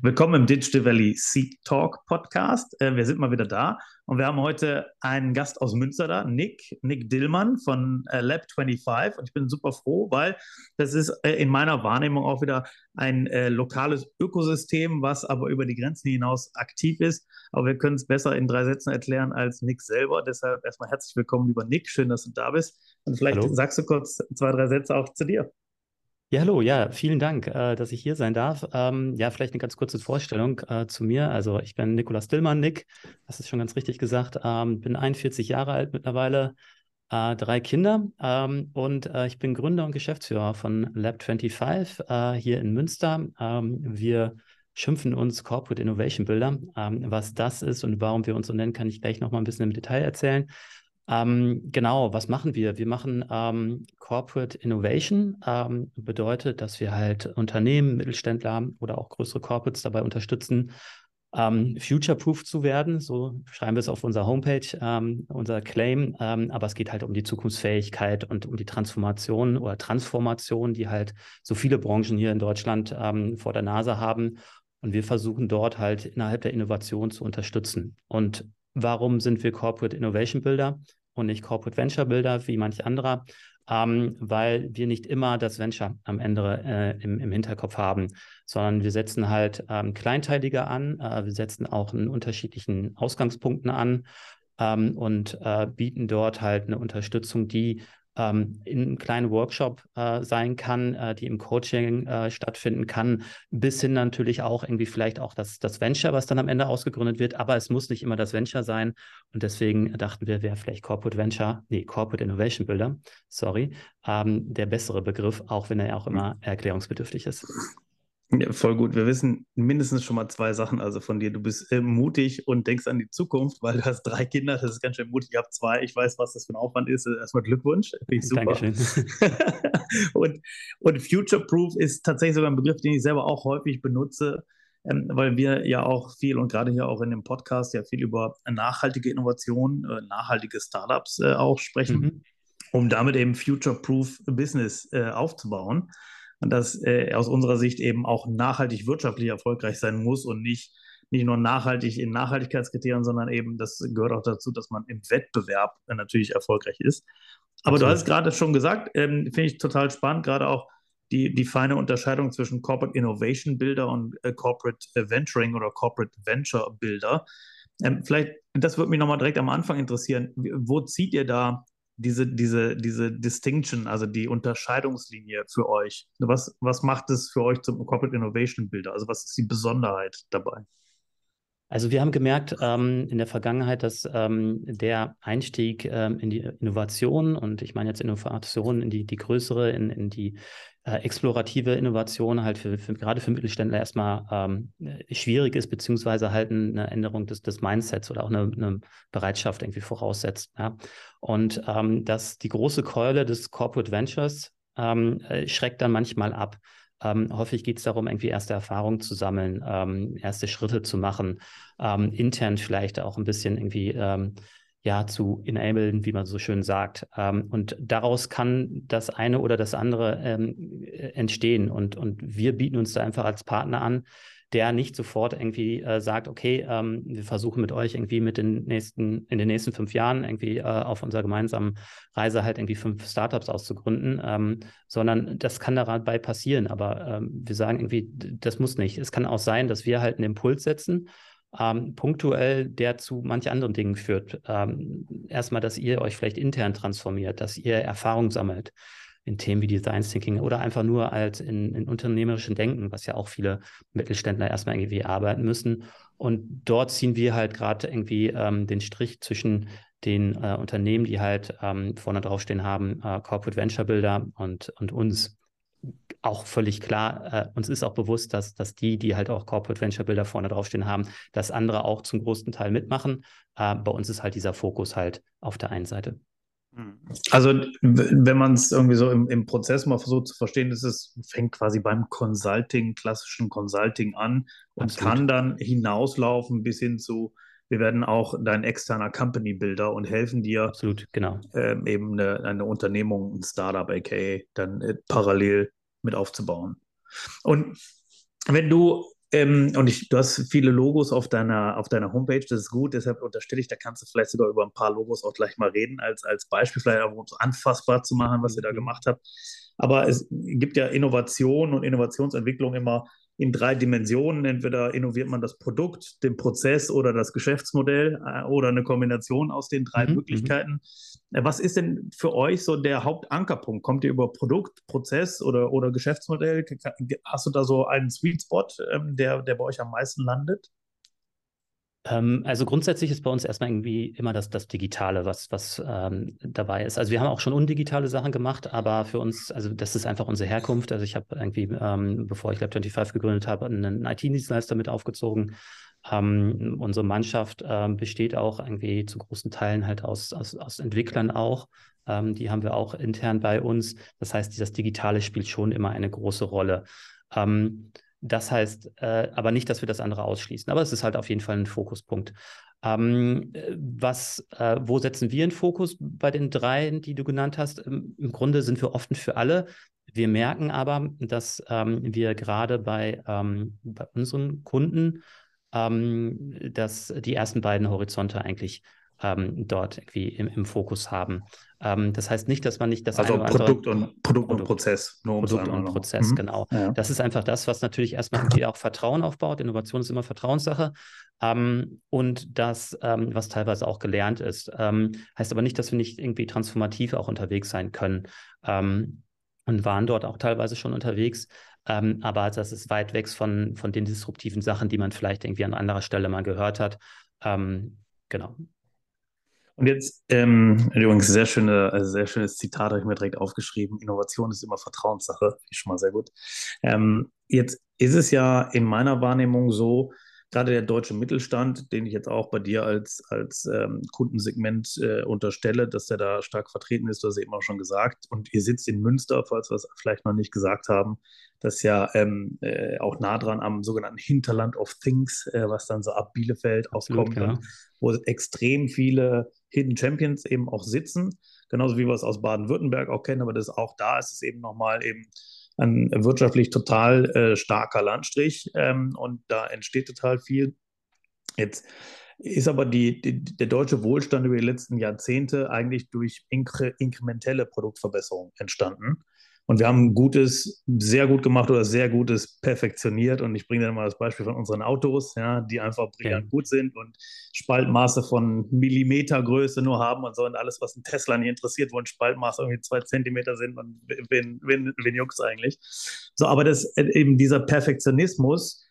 Willkommen im Digital Valley Seed Talk Podcast. Äh, wir sind mal wieder da und wir haben heute einen Gast aus Münster da, Nick, Nick Dillmann von äh, Lab 25. Und ich bin super froh, weil das ist äh, in meiner Wahrnehmung auch wieder ein lokales Ökosystem, was aber über die Grenzen hinaus aktiv ist. Aber wir können es besser in drei Sätzen erklären als Nick selber. Deshalb erstmal herzlich willkommen, lieber Nick. Schön, dass du da bist. Und vielleicht Hallo. sagst du kurz zwei, drei Sätze auch zu dir. Ja, hallo, ja, vielen Dank, äh, dass ich hier sein darf. Ähm, ja, vielleicht eine ganz kurze Vorstellung äh, zu mir. Also ich bin Nikolaus Dillmann, Nick, das ist schon ganz richtig gesagt, ähm, bin 41 Jahre alt mittlerweile, äh, drei Kinder ähm, und äh, ich bin Gründer und Geschäftsführer von Lab25 äh, hier in Münster. Ähm, wir schimpfen uns Corporate Innovation Builder. Ähm, was das ist und warum wir uns so nennen, kann ich gleich nochmal ein bisschen im Detail erzählen. Ähm, genau, was machen wir? Wir machen ähm, Corporate Innovation, ähm, bedeutet, dass wir halt Unternehmen, Mittelständler oder auch größere Corporates dabei unterstützen, ähm, future-proof zu werden. So schreiben wir es auf unserer Homepage, ähm, unser Claim. Ähm, aber es geht halt um die Zukunftsfähigkeit und um die Transformation oder Transformation, die halt so viele Branchen hier in Deutschland vor der Nase haben. Und wir versuchen dort halt innerhalb der Innovation zu unterstützen. Und warum sind wir Corporate Innovation Builder? Und nicht Corporate Venture Builder wie manch anderer, ähm, weil wir nicht immer das Venture am Ende äh, im, im, Hinterkopf haben, sondern wir setzen halt ähm, kleinteiliger an, äh, wir setzen auch in unterschiedlichen Ausgangspunkten an ähm, und äh, bieten dort halt eine Unterstützung, die ähm, in einem kleinen Workshop äh, sein kann, äh, die im Coaching äh, stattfinden kann, bis hin natürlich auch irgendwie vielleicht auch das, das Venture, was dann am Ende ausgegründet wird. Aber es muss nicht immer das Venture sein. Und deswegen dachten wir, wäre vielleicht Corporate Venture, nee, Corporate Innovation Builder, sorry, ähm, der bessere Begriff, auch wenn er ja auch immer erklärungsbedürftig ist. Ja, voll gut. Wir wissen mindestens schon mal zwei Sachen also von dir. Du bist äh, mutig und denkst an die Zukunft, weil du hast drei Kinder. Das ist ganz schön mutig. Ich habe zwei. Ich weiß, was das für ein Aufwand ist. Erstmal Glückwunsch. Finde ich super. Dankeschön. und, und Future Proof ist tatsächlich sogar ein Begriff, den ich selber auch häufig benutze, ähm, weil wir ja auch viel und gerade hier auch in dem Podcast ja viel über nachhaltige Innovation, äh, nachhaltige Startups äh, auch sprechen, mhm. um damit eben Future Proof Business äh, aufzubauen und dass äh, aus unserer Sicht eben auch nachhaltig wirtschaftlich erfolgreich sein muss und nicht, nicht nur nachhaltig in Nachhaltigkeitskriterien, sondern eben, das gehört auch dazu, dass man im Wettbewerb äh, natürlich erfolgreich ist. Aber Absolut. du hast gerade schon gesagt, ähm, finde ich total spannend, gerade auch die, die feine Unterscheidung zwischen Corporate Innovation Builder und äh, Corporate Venturing oder Corporate Venture Builder. Ähm, vielleicht, das würde mich nochmal direkt am Anfang interessieren. Wo zieht ihr da diese, diese, diese Distinction, also die Unterscheidungslinie für euch? Was, was macht es für euch zum Corporate Innovation Builder? Also was ist die Besonderheit dabei? Also wir haben gemerkt ähm, in der Vergangenheit, dass ähm, der Einstieg ähm, in die Innovation und ich meine jetzt Innovation in die, die größere, in, in die äh, explorative Innovation halt für, für, gerade für Mittelständler erstmal ähm, schwierig ist, beziehungsweise halt eine Änderung des, des Mindsets oder auch eine, eine Bereitschaft irgendwie voraussetzt. Ja? Und ähm, dass die große Keule des Corporate Ventures ähm, äh, schreckt dann manchmal ab. Ähm, häufig geht es darum, irgendwie erste Erfahrungen zu sammeln, ähm, erste Schritte zu machen, ähm, intern vielleicht auch ein bisschen irgendwie ähm, ja zu enablen, wie man so schön sagt. Ähm, und daraus kann das eine oder das andere ähm, entstehen. Und, und wir bieten uns da einfach als Partner an, der nicht sofort irgendwie äh, sagt, okay, ähm, wir versuchen mit euch irgendwie mit den nächsten, in den nächsten fünf Jahren irgendwie äh, auf unserer gemeinsamen Reise halt irgendwie fünf Startups auszugründen, ähm, sondern das kann dabei passieren. Aber ähm, wir sagen irgendwie, das muss nicht. Es kann auch sein, dass wir halt einen Impuls setzen, ähm, punktuell, der zu manch anderen Dingen führt. Ähm, erstmal, dass ihr euch vielleicht intern transformiert, dass ihr Erfahrung sammelt, in Themen wie Design Thinking oder einfach nur als in, in unternehmerischen Denken, was ja auch viele Mittelständler erstmal irgendwie arbeiten müssen. Und dort ziehen wir halt gerade irgendwie ähm, den Strich zwischen den äh, Unternehmen, die halt ähm, vorne draufstehen haben, äh, Corporate Venture Builder und, und uns. Auch völlig klar, äh, uns ist auch bewusst, dass, dass die, die halt auch Corporate Venture Builder vorne draufstehen haben, dass andere auch zum größten Teil mitmachen. Äh, bei uns ist halt dieser Fokus halt auf der einen Seite. Hm. Also, wenn man es irgendwie so im, im, Prozess mal versucht zu verstehen, ist es, fängt quasi beim Consulting, klassischen Consulting an und Absolut. kann dann hinauslaufen bis hin zu, wir werden auch dein externer Company Builder und helfen dir, Absolut, genau. Ähm, eben eine, eine, Unternehmung, ein Startup, aka, dann äh, parallel mit aufzubauen. Und wenn du, ähm, und ich, du hast viele Logos auf deiner, auf deiner Homepage, das ist gut, deshalb unterstelle ich, da kannst du vielleicht sogar über ein paar Logos auch gleich mal reden, als, als Beispiel, vielleicht auch um es anfassbar zu machen, was ihr da mhm. gemacht habt. Aber es gibt ja Innovation und Innovationsentwicklung immer in drei Dimensionen. Entweder innoviert man das Produkt, den Prozess oder das Geschäftsmodell äh, oder eine Kombination aus den drei mhm, mhm. Möglichkeiten. Äh, was ist denn für euch so der Hauptankerpunkt? Kommt ihr über Produkt, Prozess oder, oder Geschäftsmodell? Hast du da so einen Sweet Spot, ähm, der, der bei euch am meisten landet? Ähm, also grundsätzlich ist bei uns erstmal irgendwie immer das, das Digitale, was, was ähm, dabei ist. Also wir haben auch schon undigitale Sachen gemacht, aber für uns, also das ist einfach unsere Herkunft. Also ich habe irgendwie, ähm, bevor ich Lab25 gegründet habe, einen IT-Dienstleister mit aufgezogen. Ähm, unsere Mannschaft ähm, besteht auch irgendwie zu großen Teilen halt aus, aus, aus Entwicklern auch. Ähm, die haben wir auch intern bei uns. Das heißt, das Digitale spielt schon immer eine große Rolle. Ähm, das heißt äh, aber nicht, dass wir das andere ausschließen. Aber es ist halt auf jeden Fall ein Fokuspunkt. Ähm, was, äh, wo setzen wir einen Fokus bei den dreien, die du genannt hast? Im, Im, Grunde sind wir offen für alle. Wir merken aber, dass ähm, wir gerade bei, ähm, bei unseren Kunden, ähm, dass die ersten beiden Horizonte eigentlich ähm, dort irgendwie im, im Fokus haben. Ähm, das heißt nicht, dass man nicht das also eine Produkt, und, Produkt, und Prozess. Nur Produkt und Prozess, mhm. genau. Ja. Das ist einfach das, was natürlich erstmal irgendwie auch Vertrauen aufbaut. Innovation ist immer Vertrauenssache. Ähm, und das, ähm, was teilweise auch gelernt ist. Ähm, heißt aber nicht, dass wir nicht irgendwie transformativ auch unterwegs sein können. Ähm, und waren dort auch teilweise schon unterwegs. Ähm, aber das ist weit weg von, von den disruptiven Sachen, die man vielleicht irgendwie an anderer Stelle mal gehört hat. genau. Und jetzt, ähm, übrigens, sehr, schöne, also sehr schönes Zitat habe ich mir direkt aufgeschrieben. Innovation ist immer Vertrauenssache. Ist schon mal sehr gut. Ähm, jetzt ist es ja in meiner Wahrnehmung so, gerade der deutsche Mittelstand, den ich jetzt auch bei dir als, als ähm, Kundensegment äh, unterstelle, dass der da stark vertreten ist, du hast eben auch schon gesagt. Und ihr sitzt in Münster, falls wir es vielleicht noch nicht gesagt haben, das ist ja ähm, äh, auch nah dran am sogenannten Hinterland of Things, äh, was dann so ab Bielefeld aufkommt, ja. wo extrem viele Hidden Champions eben auch sitzen, genauso wie wir es aus Baden-Württemberg auch kennen, aber das auch da ist es eben nochmal eben ein wirtschaftlich total äh, starker Landstrich ähm, und da entsteht total viel. Jetzt ist aber die, die, der deutsche Wohlstand über die letzten Jahrzehnte eigentlich durch inkre, inkrementelle Produktverbesserung entstanden. Und wir haben Gutes sehr gut gemacht oder sehr Gutes perfektioniert. Und ich bringe dann mal das Beispiel von unseren Autos, ja, die einfach brillant ja. gut sind und Spaltmaße von Millimetergröße nur haben und so. Und alles, was ein Tesla nicht interessiert, wo ein Spaltmaß irgendwie zwei Zentimeter sind und wen, wen, wen juckt's eigentlich? So, aber das eben dieser Perfektionismus,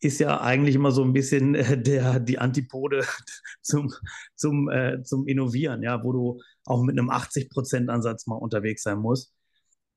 ist ja eigentlich immer so ein bisschen äh, der, die Antipode zum, zum, äh, zum Innovieren, ja, wo du auch mit einem 80%-Ansatz mal unterwegs sein musst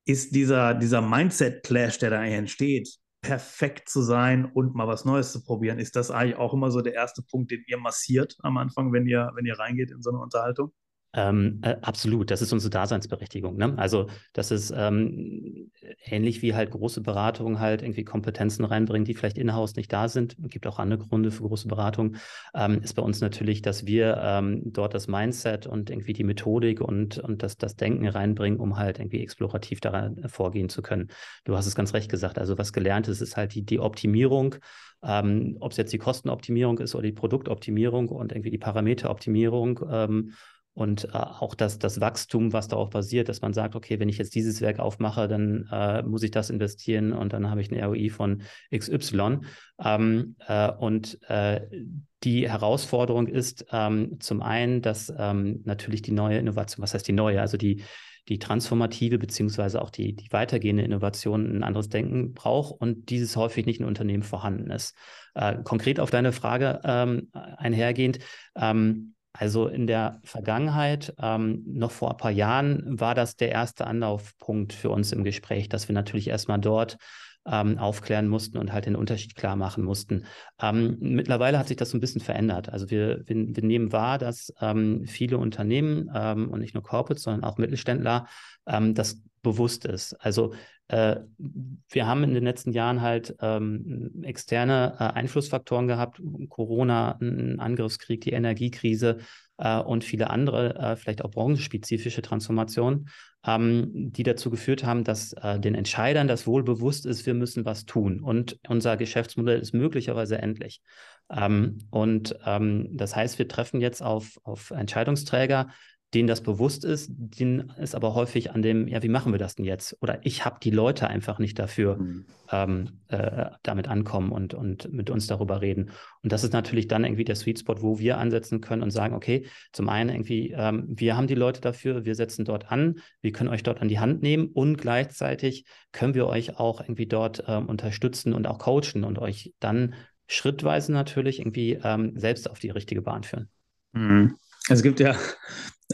ist dieser, dieser Mindset-Clash, der da entsteht, perfekt zu sein und mal was Neues zu probieren, ist das eigentlich auch immer so der erste Punkt, den ihr massiert am Anfang, wenn ihr, wenn ihr reingeht in so eine Unterhaltung? Ähm, äh, absolut, das ist unsere Daseinsberechtigung. Ne? Also das ist ähm, ähnlich wie halt große Beratungen halt irgendwie Kompetenzen reinbringen, die vielleicht in-house nicht da sind. Es gibt auch andere Gründe für große Beratungen. Ähm, ist bei uns natürlich, dass wir ähm, dort das Mindset und irgendwie die Methodik und, und das, das Denken reinbringen, um halt irgendwie explorativ daran vorgehen zu können. Du hast es ganz recht gesagt. Also was gelernt ist, ist halt die, die Optimierung. Ähm, ob es jetzt die Kostenoptimierung ist oder die Produktoptimierung und irgendwie die Parameteroptimierung ähm, und äh, auch das, das Wachstum, was darauf basiert, dass man sagt, okay, wenn ich jetzt dieses Werk aufmache, dann äh, muss ich das investieren und dann habe ich eine ROI von XY. Ähm, äh, und äh, die Herausforderung ist ähm, zum einen, dass ähm, natürlich die neue Innovation, was heißt die neue, also die, die transformative beziehungsweise auch die, die weitergehende Innovation ein anderes Denken braucht und dieses häufig nicht in Unternehmen vorhanden ist. Äh, konkret auf deine Frage ähm, einhergehend, ähm, Also in der Vergangenheit, ähm, noch vor ein paar Jahren, war das der erste Anlaufpunkt für uns im Gespräch, dass wir natürlich erstmal dort ähm, aufklären mussten und halt den Unterschied klar machen mussten. Ähm, mittlerweile hat sich das so ein bisschen verändert. Also wir, wir, wir nehmen wahr, dass ähm, viele Unternehmen ähm, und nicht nur Corporates, sondern auch Mittelständler ähm, das bewusst ist. Also wir haben in den letzten Jahren halt ähm, externe äh, Einflussfaktoren gehabt, Corona, ein Angriffskrieg, die Energiekrise äh, und viele andere, äh, vielleicht auch branchenspezifische Transformationen ähm, die dazu geführt haben, dass äh, den Entscheidern das wohl bewusst ist, wir müssen was tun und unser Geschäftsmodell ist möglicherweise endlich. Ähm, und ähm, das heißt, wir treffen jetzt auf, auf Entscheidungsträger, denen das bewusst ist, denen ist aber häufig an dem, ja, wie machen wir das denn jetzt? Oder ich habe die Leute einfach nicht dafür, mhm. ähm, äh, damit ankommen und, und mit uns darüber reden. Und das ist natürlich dann irgendwie der Sweet Spot, wo wir ansetzen können und sagen, okay, zum einen irgendwie, ähm, wir haben die Leute dafür, wir setzen dort an, wir können euch dort an die Hand nehmen und gleichzeitig können wir euch auch irgendwie dort ähm, unterstützen und auch coachen und euch dann schrittweise natürlich irgendwie ähm, selbst auf die richtige Bahn führen. Mhm. Es gibt ja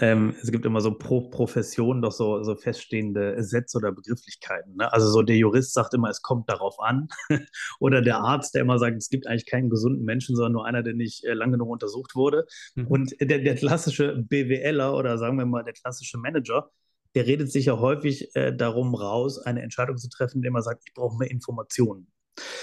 ähm, es gibt immer so pro Profession doch so, so feststehende Sätze oder Begrifflichkeiten. Ne? Also so der Jurist sagt immer, es kommt darauf an. oder der Arzt, der immer sagt, es gibt eigentlich keinen gesunden Menschen, sondern nur einer, der nicht äh, lang genug untersucht wurde. Mhm. Und der, der klassische BWLer oder sagen wir mal der klassische Manager, der redet sich ja häufig äh, darum raus, eine Entscheidung zu treffen, indem er sagt, ich brauche mehr Informationen.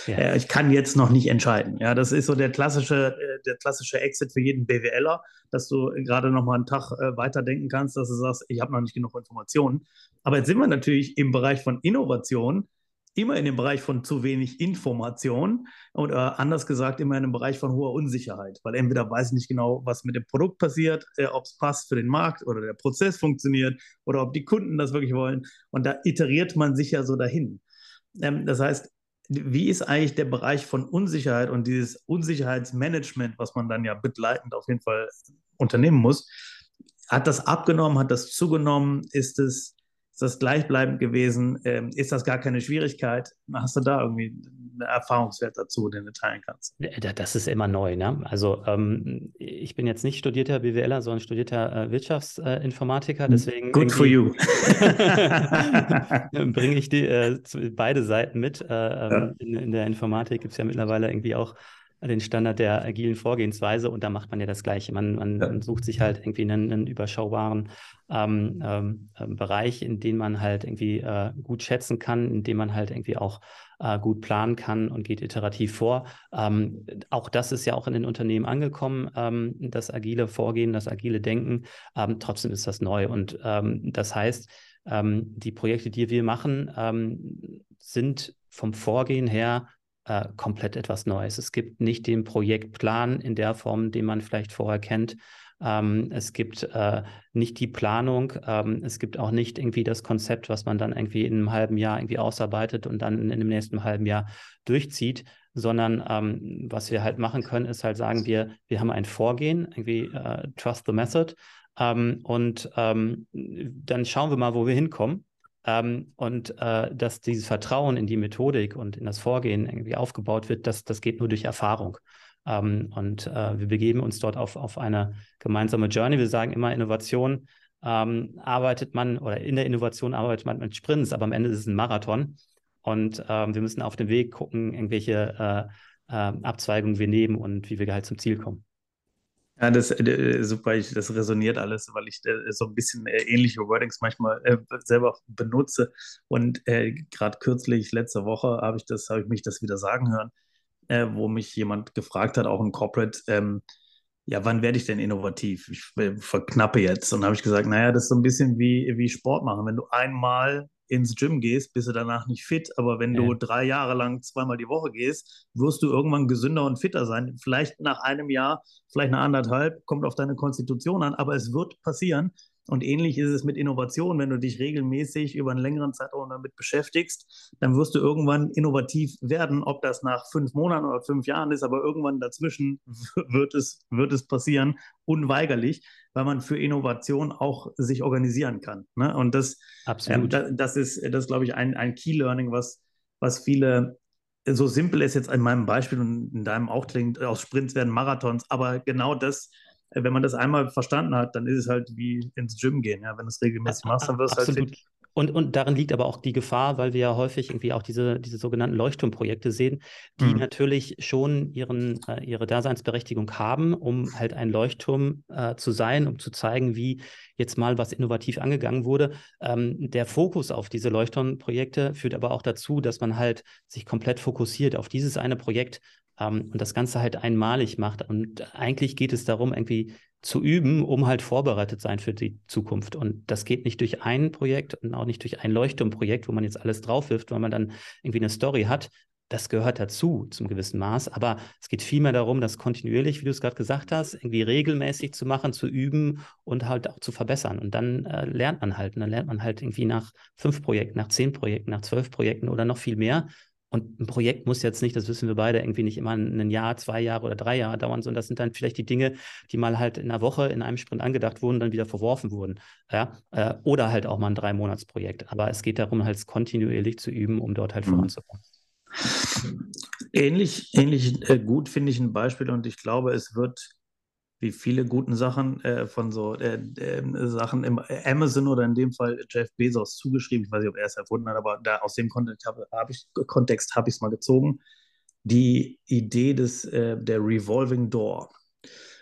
Ja. Äh, ich kann jetzt noch nicht entscheiden. Ja, das ist so der klassische, äh, der klassische Exit für jeden BWLer, dass du gerade noch mal einen Tag äh, weiterdenken kannst, dass du sagst, ich habe noch nicht genug Informationen. Aber jetzt sind wir natürlich im Bereich von Innovation immer in dem Bereich von zu wenig Information oder anders gesagt immer in dem Bereich von hoher Unsicherheit, weil entweder weiß ich nicht genau, was mit dem Produkt passiert, äh, ob es passt für den Markt oder der Prozess funktioniert oder ob die Kunden das wirklich wollen. Und da iteriert man sich ja so dahin. Ähm, das heißt, wie ist eigentlich der Bereich von Unsicherheit und dieses Unsicherheitsmanagement, was man dann ja begleitend auf jeden Fall unternehmen muss? Hat das abgenommen? Hat das zugenommen? Ist es ist das gleichbleibend gewesen? Ähm, ist das gar keine Schwierigkeit? Hast du da irgendwie einen Erfahrungswert dazu, den du teilen kannst? Das ist immer neu. Ne? Also ähm, ich bin jetzt nicht studierter BWLer, sondern studierter äh, Wirtschaftsinformatiker. Hm, deswegen Good for you. bringe ich die, äh, beide Seiten mit. Äh, ähm, ja. in, in, der Informatik gibt es ja mittlerweile irgendwie auch den Standard der agilen Vorgehensweise und da macht man ja das Gleiche. Man, man, ja. man sucht sich halt irgendwie einen, einen überschaubaren ähm, ähm, ähm, Bereich, in dem man halt irgendwie äh, gut schätzen kann, in dem man halt irgendwie auch äh, gut planen kann und geht iterativ vor. Ähm, auch das ist ja auch in den Unternehmen angekommen, ähm, das agile Vorgehen, das agile Denken. Ähm, trotzdem ist das neu und das heißt, die Projekte, die wir machen, sind vom Vorgehen her äh, komplett etwas Neues. Es gibt nicht den Projektplan in der Form, den man vielleicht vorher kennt. Ähm, es gibt äh, nicht die Planung. Ähm, es gibt auch nicht irgendwie das Konzept, was man dann irgendwie in einem halben Jahr irgendwie ausarbeitet und dann in dem nächsten halben Jahr durchzieht, sondern ähm, was wir halt machen können, ist halt sagen, wir, wir haben ein Vorgehen, irgendwie uh, Trust the Method. Ähm, und ähm, dann schauen wir mal, wo wir hinkommen. Ähm, und äh, dass dieses Vertrauen in die Methodik und in das Vorgehen irgendwie aufgebaut wird, das, das geht nur durch Erfahrung. Ähm, und äh, wir begeben uns dort auf, auf eine gemeinsame Journey. Wir sagen immer, Innovation ähm, arbeitet man oder in der Innovation arbeitet man mit Sprints, aber am Ende ist es ein Marathon. Und ähm, wir müssen auf dem Weg gucken, irgendwelche äh, äh, Abzweigungen wir nehmen und wie wir halt zum Ziel kommen. Ja, das äh, super, ich, das resoniert alles, weil ich äh, so ein bisschen äh, ähnliche Wordings manchmal äh, selber benutze. Und äh, gerade kürzlich, letzte Woche, habe ich das, habe ich mich das wieder sagen hören, äh, wo mich jemand gefragt hat, auch im Corporate, ähm, ja, wann werde ich denn innovativ? Ich verknappe jetzt. Und habe ich gesagt, naja, das ist so ein bisschen wie, wie Sport machen. Wenn du einmal ins Gym gehst, bist du danach nicht fit. Aber wenn ja. du drei Jahre lang zweimal die Woche gehst, wirst du irgendwann gesünder und fitter sein. Vielleicht nach einem Jahr, vielleicht nach anderthalb, kommt auf deine Konstitution an, aber es wird passieren. Und ähnlich ist es mit Innovation. Wenn du dich regelmäßig über einen längeren Zeitraum damit beschäftigst, dann wirst du irgendwann innovativ werden. Ob das nach fünf Monaten oder fünf Jahren ist, aber irgendwann dazwischen wird es, wird es passieren, unweigerlich, weil man für Innovation auch sich organisieren kann. Ne? Und das, Absolut. Ähm, das, das ist, das glaube ich, ein, ein Key-Learning, was, was viele so simpel ist jetzt in meinem Beispiel und in deinem auch klingt, aus Sprints werden Marathons, aber genau das wenn man das einmal verstanden hat, dann ist es halt wie ins Gym gehen. Ja? Wenn du es regelmäßig machst, dann wirst du halt fit. Und, und darin liegt aber auch die Gefahr, weil wir ja häufig irgendwie auch diese, diese sogenannten Leuchtturmprojekte sehen, die mhm. natürlich schon ihren, äh, ihre Daseinsberechtigung haben, um halt ein Leuchtturm äh, zu sein, um zu zeigen, wie jetzt mal was innovativ angegangen wurde. Ähm, der Fokus auf diese Leuchtturmprojekte führt aber auch dazu, dass man halt sich komplett fokussiert auf dieses eine Projekt ähm, und das Ganze halt einmalig macht. Und eigentlich geht es darum, irgendwie zu üben, um halt vorbereitet sein für die Zukunft. Und das geht nicht durch ein Projekt und auch nicht durch ein Leuchtturmprojekt, wo man jetzt alles drauf wirft, weil man dann irgendwie eine Story hat. Das gehört dazu zum gewissen Maß, aber es geht vielmehr darum, das kontinuierlich, wie du es gerade gesagt hast, irgendwie regelmäßig zu machen, zu üben und halt auch zu verbessern. Und dann äh, lernt man halt. Und dann lernt man halt irgendwie nach fünf Projekten, nach zehn Projekten, nach zwölf Projekten oder noch viel mehr und ein Projekt muss jetzt nicht, das wissen wir beide, irgendwie nicht immer ein Jahr, zwei Jahre oder drei Jahre dauern, sondern das sind dann vielleicht die Dinge, die mal halt in einer Woche in einem Sprint angedacht wurden, dann wieder verworfen wurden. Ja? Äh, oder halt auch mal ein Drei-Monats-Projekt. Aber es geht darum, halt kontinuierlich zu üben, um dort halt mhm. voranzukommen. Ähnlich, ähnlich äh, gut finde ich ein Beispiel und ich glaube, es wird wie viele guten Sachen äh, von so äh, äh, Sachen im Amazon oder in dem Fall Jeff Bezos zugeschrieben. Ich weiß nicht, ob er es erfunden hat, aber da aus dem Kontext habe hab ich es mal gezogen. Die Idee des äh, der Revolving Door.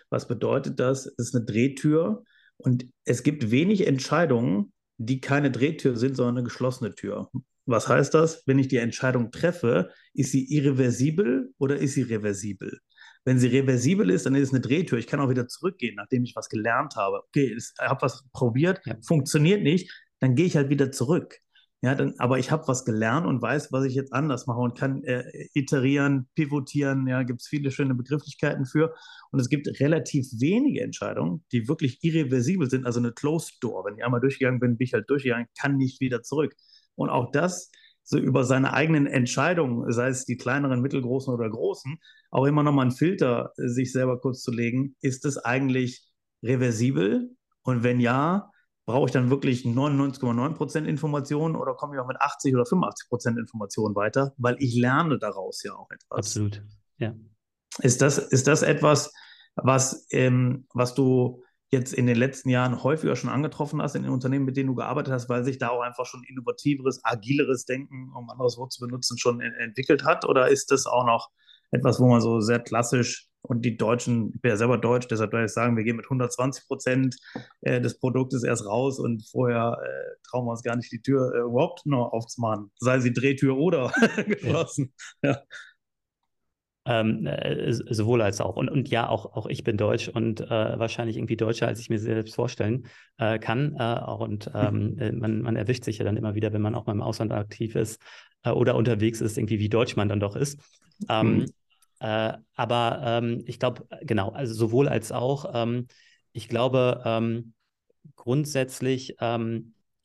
Was bedeutet das? Es ist eine Drehtür und es gibt wenig Entscheidungen, die keine Drehtür sind, sondern eine geschlossene Tür. Was heißt das? Wenn ich die Entscheidung treffe, ist sie irreversibel oder ist sie reversibel? Wenn sie reversibel ist, dann ist es eine Drehtür. Ich kann auch wieder zurückgehen, nachdem ich was gelernt habe. Okay, ich habe was probiert, ja. funktioniert nicht, dann gehe ich halt wieder zurück. Ja, dann, aber ich habe was gelernt und weiß, was ich jetzt anders mache und kann äh, iterieren, pivotieren. Ja, gibt es viele schöne Begrifflichkeiten für. Und es gibt relativ wenige Entscheidungen, die wirklich irreversibel sind. Also eine Closed Door. Wenn ich einmal durchgegangen bin, bin ich halt durchgegangen, kann nicht wieder zurück. Und auch das so über seine eigenen Entscheidungen, sei es die kleineren, mittelgroßen oder großen, auch immer nochmal einen Filter äh, sich selber kurz zu legen. Ist es eigentlich reversibel? Und wenn ja, brauche ich dann wirklich 99,9% Informationen oder komme ich auch mit 80 oder 85% Informationen weiter? Weil ich lerne daraus ja auch etwas. Absolut, ja. Ist das, ist das etwas, was, ähm, was du jetzt in den letzten Jahren häufiger schon angetroffen hast in den Unternehmen, mit denen du gearbeitet hast, weil sich da auch einfach schon innovativeres, agileres Denken, um ein anderes Wort zu benutzen, schon entwickelt hat? Oder ist das auch noch etwas, wo man so sehr klassisch und die Deutschen, ich bin ja selber deutsch, deshalb darf ich sagen, wir gehen mit 120 Prozent äh, des Produktes erst raus und vorher äh, trauen wir uns gar nicht, die Tür äh, überhaupt noch aufzumachen, sei sie Drehtür oder geschlossen. Ja. Ähm, äh, sowohl als auch. Und, und ja, auch, auch ich bin deutsch und äh, wahrscheinlich irgendwie deutscher, als ich mir selbst vorstellen äh, kann. Äh, und ähm, äh, man, man erwischt sich ja dann immer wieder, wenn man auch mal im Ausland aktiv ist äh, oder unterwegs ist, irgendwie wie deutsch man dann doch ist. Ähm, mhm. aber ähm, ich glaube, genau, also sowohl als auch. Ähm, ich glaube, ähm, grundsätzlich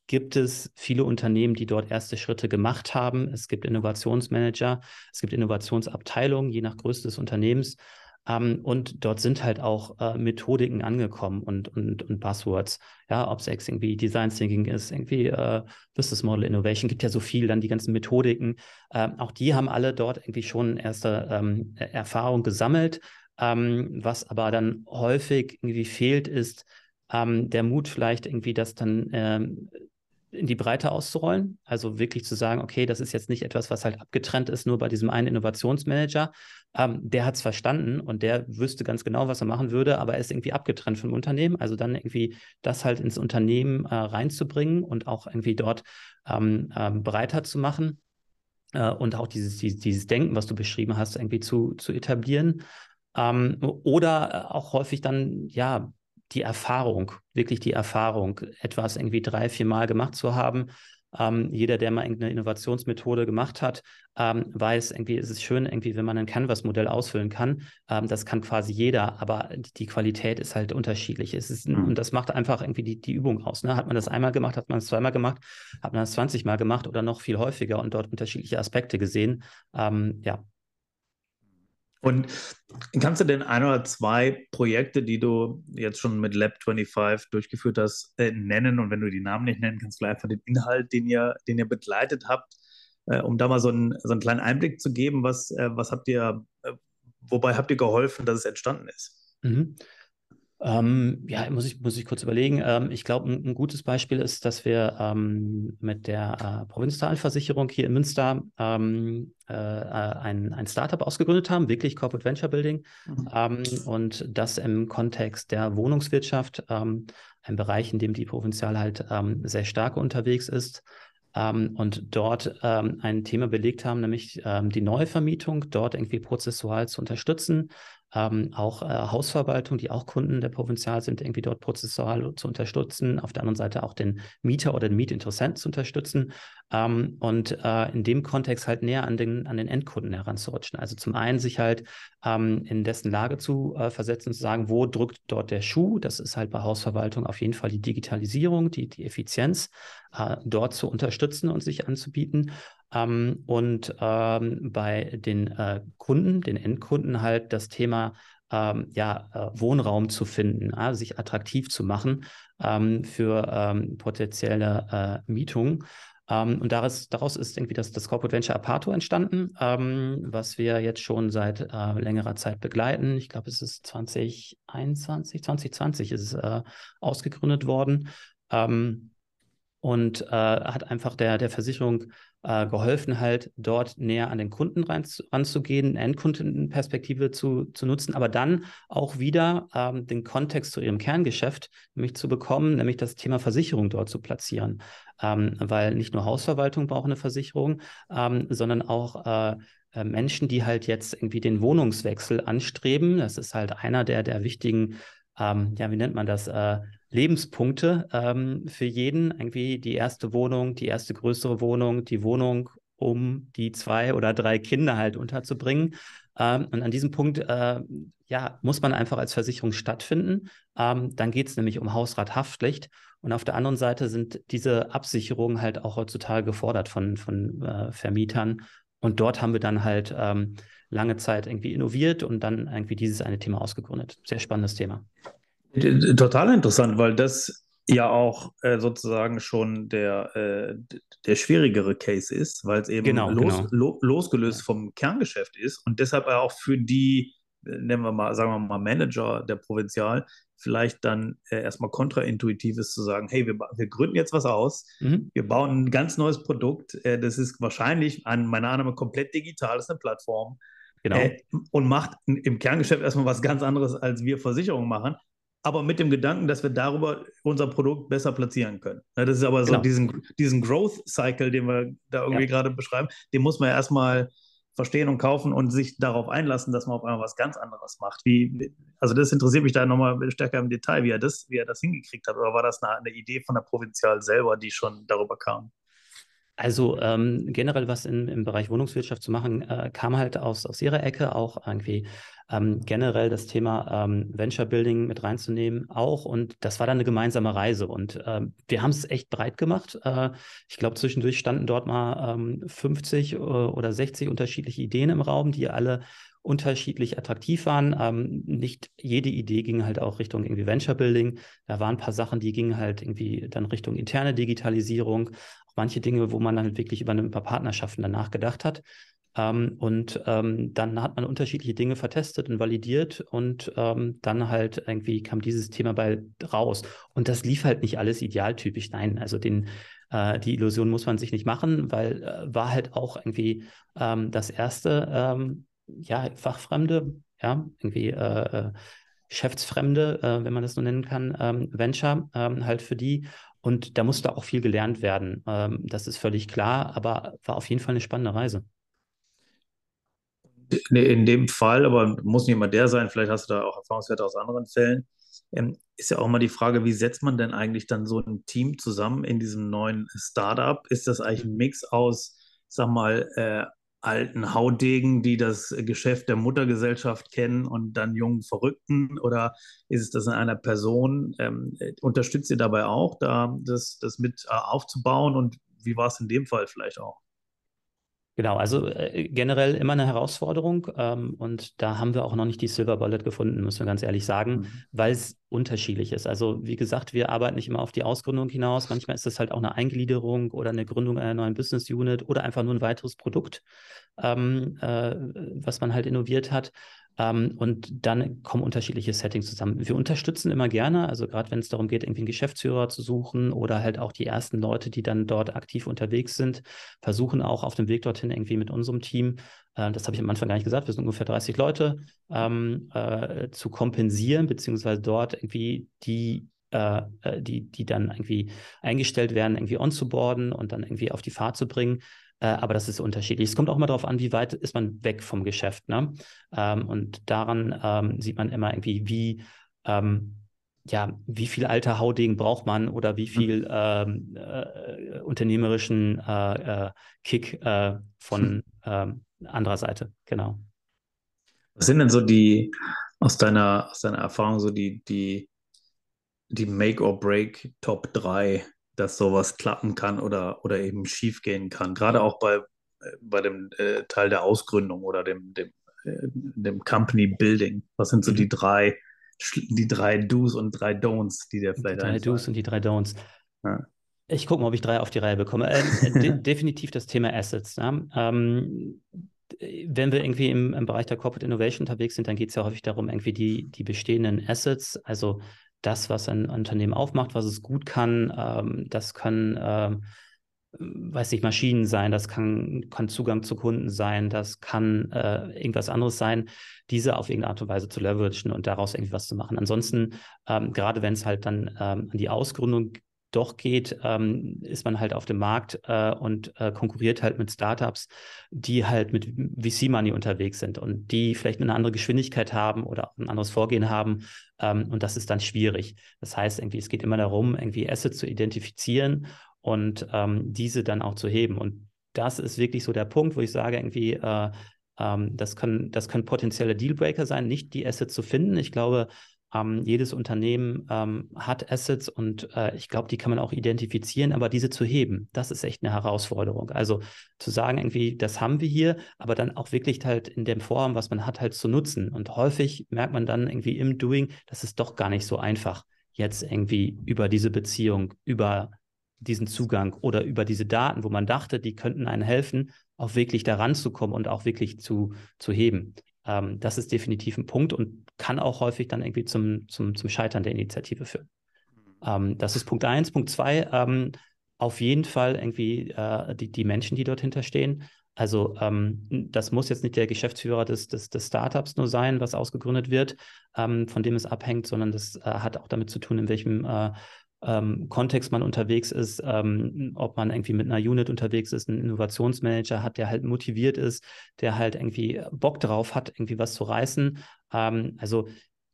gibt es viele Unternehmen, die dort erste Schritte gemacht haben. Es gibt Innovationsmanager, es gibt Innovationsabteilungen, je nach Größe des Unternehmens. Ähm, und dort sind halt auch äh, Methodiken angekommen und, und, und Buzzwords. Ja, ob es irgendwie Design Thinking ist, irgendwie äh, Business Model Innovation, gibt ja so viel, dann die ganzen Methodiken. Ähm, auch die haben alle dort irgendwie schon erste ähm, Erfahrung gesammelt. Ähm, was aber dann häufig irgendwie fehlt, ist, ähm, der Mut vielleicht irgendwie, das dann ähm, in die Breite auszurollen. Also wirklich zu sagen, okay, das ist jetzt nicht etwas, was halt abgetrennt ist, nur bei diesem einen Innovationsmanager. Ähm, der hat es verstanden und der wüsste ganz genau, was er machen würde, aber er ist irgendwie abgetrennt vom Unternehmen. Also dann irgendwie das halt ins Unternehmen äh, reinzubringen und auch irgendwie dort ähm, ähm, breiter zu machen äh, und auch dieses, dieses, dieses, Denken, was du beschrieben hast, irgendwie zu, zu etablieren. Ähm, oder äh, auch häufig dann, ja, die Erfahrung, wirklich die Erfahrung, etwas irgendwie drei, vier Mal gemacht zu haben. Ähm, jeder, der mal irgendeine Innovationsmethode gemacht hat, ähm, weiß, irgendwie ist es schön, irgendwie, wenn man ein Canvas-Modell ausfüllen kann. Ähm, das kann quasi jeder, aber die Qualität ist halt unterschiedlich. Es ist, mhm. Und das macht einfach irgendwie die, die Übung aus. Ne? Hat man das einmal gemacht, hat man es zweimal gemacht, hat man das 20 Mal gemacht oder noch viel häufiger und dort unterschiedliche Aspekte gesehen. Ähm, ja, und kannst du denn ein oder zwei Projekte, die du jetzt schon mit Lab 25 durchgeführt hast, äh, nennen? Und wenn du die Namen nicht nennen kannst, vielleicht einfach den Inhalt, den ihr, den ihr begleitet habt, äh, um da mal so einen, so einen kleinen Einblick zu geben, was, äh, was habt ihr, äh, wobei habt ihr geholfen, dass es entstanden ist? Mhm. Ähm, ja, muss ich, muss ich kurz überlegen. Ähm, ich glaube, ein, ein, gutes Beispiel ist, dass wir ähm, mit der äh, Provinzialversicherung hier in Münster ähm, äh, ein, ein Startup ausgegründet haben, wirklich Corporate Venture Building. Mhm. Ähm, und das im Kontext der Wohnungswirtschaft, ähm, ein Bereich, in dem die Provinzial halt sehr stark unterwegs ist. und dort ein Thema belegt haben, nämlich die Neuvermietung, dort irgendwie prozessual zu unterstützen, ähm, auch äh, Hausverwaltung, die auch Kunden der Provinzial sind, irgendwie dort prozessual zu unterstützen. Auf der anderen Seite auch den Mieter oder den Mietinteressenten zu unterstützen ähm, und äh, in dem Kontext halt näher an den, an den Endkunden heranzurutschen. Also zum einen sich halt ähm, in dessen Lage zu äh, versetzen, zu sagen, wo drückt dort der Schuh? Das ist halt bei Hausverwaltung auf jeden Fall die Digitalisierung, die, die Effizienz, äh, dort zu unterstützen und sich anzubieten. Ähm, und ähm, bei den äh, Kunden, den Endkunden halt das Thema ähm, ja, äh, Wohnraum zu finden, äh, sich attraktiv zu machen ähm, für ähm, potenzielle äh, Mietungen. Ähm, und daraus, daraus ist irgendwie das, das Corporate Venture Apato entstanden, was wir jetzt schon seit äh, längerer Zeit begleiten. Ich glaube, es ist 2021, 2020 ist es äh, ausgegründet worden und äh, hat einfach der, der Versicherung äh, geholfen, halt dort näher an den Kunden rein, ranzugehen, Endkundenperspektive zu, zu nutzen, aber dann auch wieder ähm, den Kontext zu ihrem Kerngeschäft nämlich zu bekommen, nämlich das Thema Versicherung dort zu platzieren. Ähm, weil nicht nur Hausverwaltung braucht eine Versicherung, ähm, sondern auch äh, äh, Menschen, die halt jetzt irgendwie den Wohnungswechsel anstreben. Das ist halt einer der, der wichtigen, ähm, ja, wie nennt man das, äh, Lebenspunkte ähm, für jeden. Irgendwie die erste Wohnung, die erste größere Wohnung, die Wohnung, um die zwei oder drei Kinder halt unterzubringen. Ähm, und an diesem Punkt äh, ja, muss man einfach als Versicherung stattfinden. Ähm, dann geht es nämlich um Hausrathaftpflicht. Und auf der anderen Seite sind diese Absicherungen halt auch heutzutage gefordert von, von äh, Vermietern. Und dort haben wir dann halt ähm, lange Zeit irgendwie innoviert und dann irgendwie dieses eine Thema ausgegründet. Sehr spannendes Thema. Total interessant, weil das ja auch äh, sozusagen schon der, äh, der schwierigere Case ist, weil es eben genau, los, genau. Lo, losgelöst vom Kerngeschäft ist und deshalb auch für die, äh, nennen wir mal, sagen wir mal, Manager der Provinzial, vielleicht dann äh, erstmal kontraintuitiv ist zu sagen, hey, wir, wir gründen jetzt was aus, mhm. wir bauen ein ganz neues Produkt, äh, das ist wahrscheinlich an meiner Annahme komplett digital, das ist eine Plattform. Genau. Äh, und macht im Kerngeschäft erstmal was ganz anderes, als wir Versicherungen machen aber mit dem Gedanken, dass wir darüber unser Produkt besser platzieren können. Das ist aber so genau. diesen, diesen Growth-Cycle, den wir da irgendwie ja. gerade beschreiben, den muss man ja erstmal verstehen und kaufen und sich darauf einlassen, dass man auf einmal was ganz anderes macht. Wie, also das interessiert mich da nochmal stärker im Detail, wie er das, wie er das hingekriegt hat. Oder war das eine, eine Idee von der Provinzial selber, die schon darüber kam? Also ähm, generell was in, im Bereich Wohnungswirtschaft zu machen, äh, kam halt aus, aus ihrer Ecke auch irgendwie ähm, generell das Thema ähm, Venture Building mit reinzunehmen auch. Und das war dann eine gemeinsame Reise. Und äh, wir haben es echt breit gemacht. Äh, ich glaube, zwischendurch standen dort mal 50 ähm, äh, oder 60 unterschiedliche Ideen im Raum, die alle unterschiedlich attraktiv waren. Ähm, nicht jede Idee ging halt auch Richtung irgendwie Venture Building. Da waren ein paar Sachen, die gingen halt irgendwie dann Richtung interne Digitalisierung. Auch manche Dinge, wo man dann wirklich über ein paar Partnerschaften danach gedacht hat. Ähm, und ähm, dann hat man unterschiedliche Dinge vertestet und validiert und ähm, dann halt irgendwie kam dieses Thema bei raus. Und das lief halt nicht alles idealtypisch. Nein, also den, äh, die Illusion muss man sich nicht machen, weil äh, war halt auch irgendwie ähm, das erste, ähm, ja, Fachfremde, ja, irgendwie äh, äh Geschäftsfremde, äh, wenn man das so nennen kann, ähm, Venture, halt für die. Und da musste auch viel gelernt werden. das ist völlig klar, aber war auf jeden Fall eine spannende Reise. In dem Fall, aber muss nicht immer der sein, vielleicht hast du da auch Erfahrungswerte aus anderen Fällen, ähm, ist ja auch mal die Frage, wie setzt man denn eigentlich dann so ein Team zusammen in diesem neuen Startup? Ist das eigentlich ein Mix aus, sag mal, äh, alten Haudegen, die das Geschäft der Muttergesellschaft kennen und dann jungen Verrückten? Oder ist es das in einer Person? Ähm, unterstützt ihr dabei auch, da das, das mit äh, aufzubauen? Und wie war es in dem Fall vielleicht auch? Genau, also äh, generell immer eine Herausforderung ähm, und da haben wir auch noch nicht die Silver Bullet gefunden, müssen wir ganz ehrlich sagen, mhm. weil es unterschiedlich ist. Also wie gesagt, wir arbeiten nicht immer auf die Ausgründung hinaus. Manchmal ist es halt auch eine Eingliederung oder eine Gründung einer neuen Business Unit oder einfach nur ein weiteres Produkt. ähm, äh, was man halt innoviert hat. Ähm, und dann kommen unterschiedliche Settings zusammen. Wir unterstützen immer gerne, also gerade wenn es darum geht, irgendwie einen Geschäftsführer zu suchen oder halt auch die ersten Leute, die dann dort aktiv unterwegs sind, versuchen auch auf dem Weg dorthin irgendwie mit unserem Team, äh, das habe ich am Anfang gar nicht gesagt, wir sind ungefähr 30 Leute, ähm, äh, zu kompensieren, beziehungsweise dort irgendwie die äh, äh, die, die dann irgendwie eingestellt werden, irgendwie onzuboarden und dann irgendwie auf die Fahrt zu bringen. Äh, aber das ist unterschiedlich. Es kommt auch immer darauf an, wie weit ist man weg vom Geschäft. Ne? Ähm, und daran ähm, sieht man immer irgendwie, wie, ähm, ja, wie viel alter Haudegen braucht man oder wie mhm. viel ähm, äh, unternehmerischen äh, äh, Kick äh, von anderer Seite. Genau. Was sind denn so die, aus deiner, aus deiner Erfahrung, so die, die, die Make-or-Break Top 3 dass sowas klappen kann oder, oder eben schief gehen kann. Gerade auch bei, bei dem äh, Teil der Ausgründung oder dem, dem, äh, dem Company Building. Was sind so mhm. die drei, die drei Do's und drei Don'ts, die dir vielleicht Die drei Do's und die drei Don'ts. Ja. Ich gucke mal, ob ich drei auf die Reihe bekomme. Äh, de definitiv das Thema Assets. Ja? Ähm, wenn wir irgendwie im, im, Bereich der Corporate Innovation unterwegs sind, dann geht es ja häufig darum, irgendwie die, die bestehenden Assets, also das, was ein Unternehmen aufmacht, was es gut kann. Ähm, das können, ähm, weiß nicht, Maschinen sein, das kann, kann Zugang zu Kunden sein, das kann äh, irgendwas anderes sein, diese auf irgendeine Art und Weise zu leveragen und daraus irgendwie was zu machen. Ansonsten, ähm, gerade wenn es halt dann ähm, an die Ausgründung doch geht, ähm, ist man halt auf dem Markt äh, und äh, konkurriert halt mit Startups, die halt mit VC-Money unterwegs sind und die vielleicht eine andere Geschwindigkeit haben oder ein anderes Vorgehen haben. Ähm, und das ist dann schwierig. Das heißt, irgendwie, es geht immer darum, irgendwie Assets zu identifizieren und ähm, diese dann auch zu heben. Und das ist wirklich so der Punkt, wo ich sage, irgendwie, äh, ähm, das, können, das können potenzielle Dealbreaker sein, nicht die Assets zu finden. Ich glaube, ähm, jedes Unternehmen ähm, hat Assets und äh, ich glaube, die kann man auch identifizieren, aber diese zu heben, das ist echt eine Herausforderung. Also zu sagen, irgendwie, das haben wir hier, aber dann auch wirklich halt in dem Vorhaben, was man hat, halt zu nutzen. Und häufig merkt man dann irgendwie im Doing, das ist doch gar nicht so einfach, jetzt irgendwie über diese Beziehung, über diesen Zugang oder über diese Daten, wo man dachte, die könnten einen helfen, auch wirklich daran zu kommen und auch wirklich zu, zu heben. Ähm, das ist definitiv ein Punkt und kann auch häufig dann irgendwie zum, zum, zum Scheitern der Initiative führen. Ähm, das ist Punkt eins. Punkt zwei, ähm, auf jeden Fall irgendwie äh, die, die Menschen, die dort hinterstehen. Also ähm, das muss jetzt nicht der Geschäftsführer des, des, des Startups nur sein, was ausgegründet wird, ähm, von dem es abhängt, sondern das äh, hat auch damit zu tun, in welchem äh, ähm, Kontext man unterwegs ist, ähm, ob man irgendwie mit einer Unit unterwegs ist, einen Innovationsmanager hat, der halt motiviert ist, der halt irgendwie Bock drauf hat, irgendwie was zu reißen. Ähm, also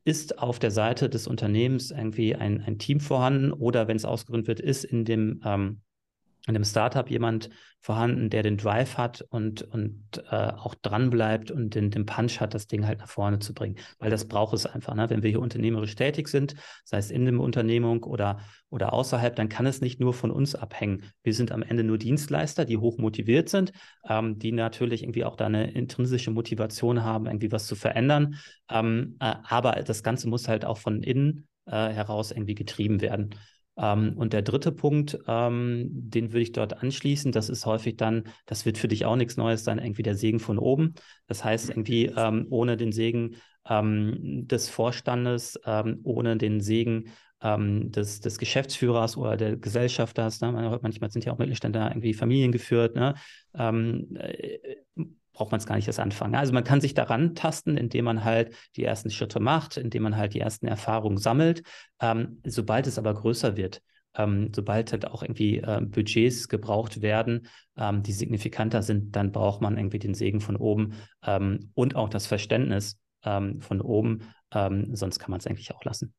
ist auf der Seite des Unternehmens irgendwie ein, ein Team vorhanden oder wenn es ausgegründet wird, ist in dem ähm, in einem Startup jemand vorhanden, der den Drive hat und, und äh, auch dran bleibt und den, den Punch hat, das Ding halt nach vorne zu bringen. Weil das braucht es einfach. Ne? Wenn wir hier unternehmerisch tätig sind, sei es in der Unternehmung oder, oder außerhalb, dann kann es nicht nur von uns abhängen. Wir sind am Ende nur Dienstleister, die hoch motiviert sind, ähm, die natürlich irgendwie auch da eine intrinsische Motivation haben, irgendwie was zu verändern. Ähm, äh, aber das Ganze muss halt auch von innen äh, heraus irgendwie getrieben werden. Ähm, und der dritte Punkt, ähm, den würde ich dort anschließen, das ist häufig dann, das wird für dich auch nichts Neues sein, irgendwie der Segen von oben. Das heißt, irgendwie ähm, ohne den Segen ähm, des Vorstandes, ähm, ohne den Segen ähm, des, des Geschäftsführers oder der Gesellschafters, ne? manchmal sind ja auch Mittelständler irgendwie familiengeführt, ne? Braucht man es gar nicht erst anfangen. Also man kann sich daran tasten, indem man halt die ersten Schritte macht, indem man halt die ersten Erfahrungen sammelt. Ähm, sobald es aber größer wird, ähm, sobald halt auch irgendwie äh, Budgets gebraucht werden, ähm, die signifikanter sind, dann braucht man irgendwie den Segen von oben ähm, und auch das Verständnis ähm, von oben. Ähm, sonst kann man es eigentlich auch lassen.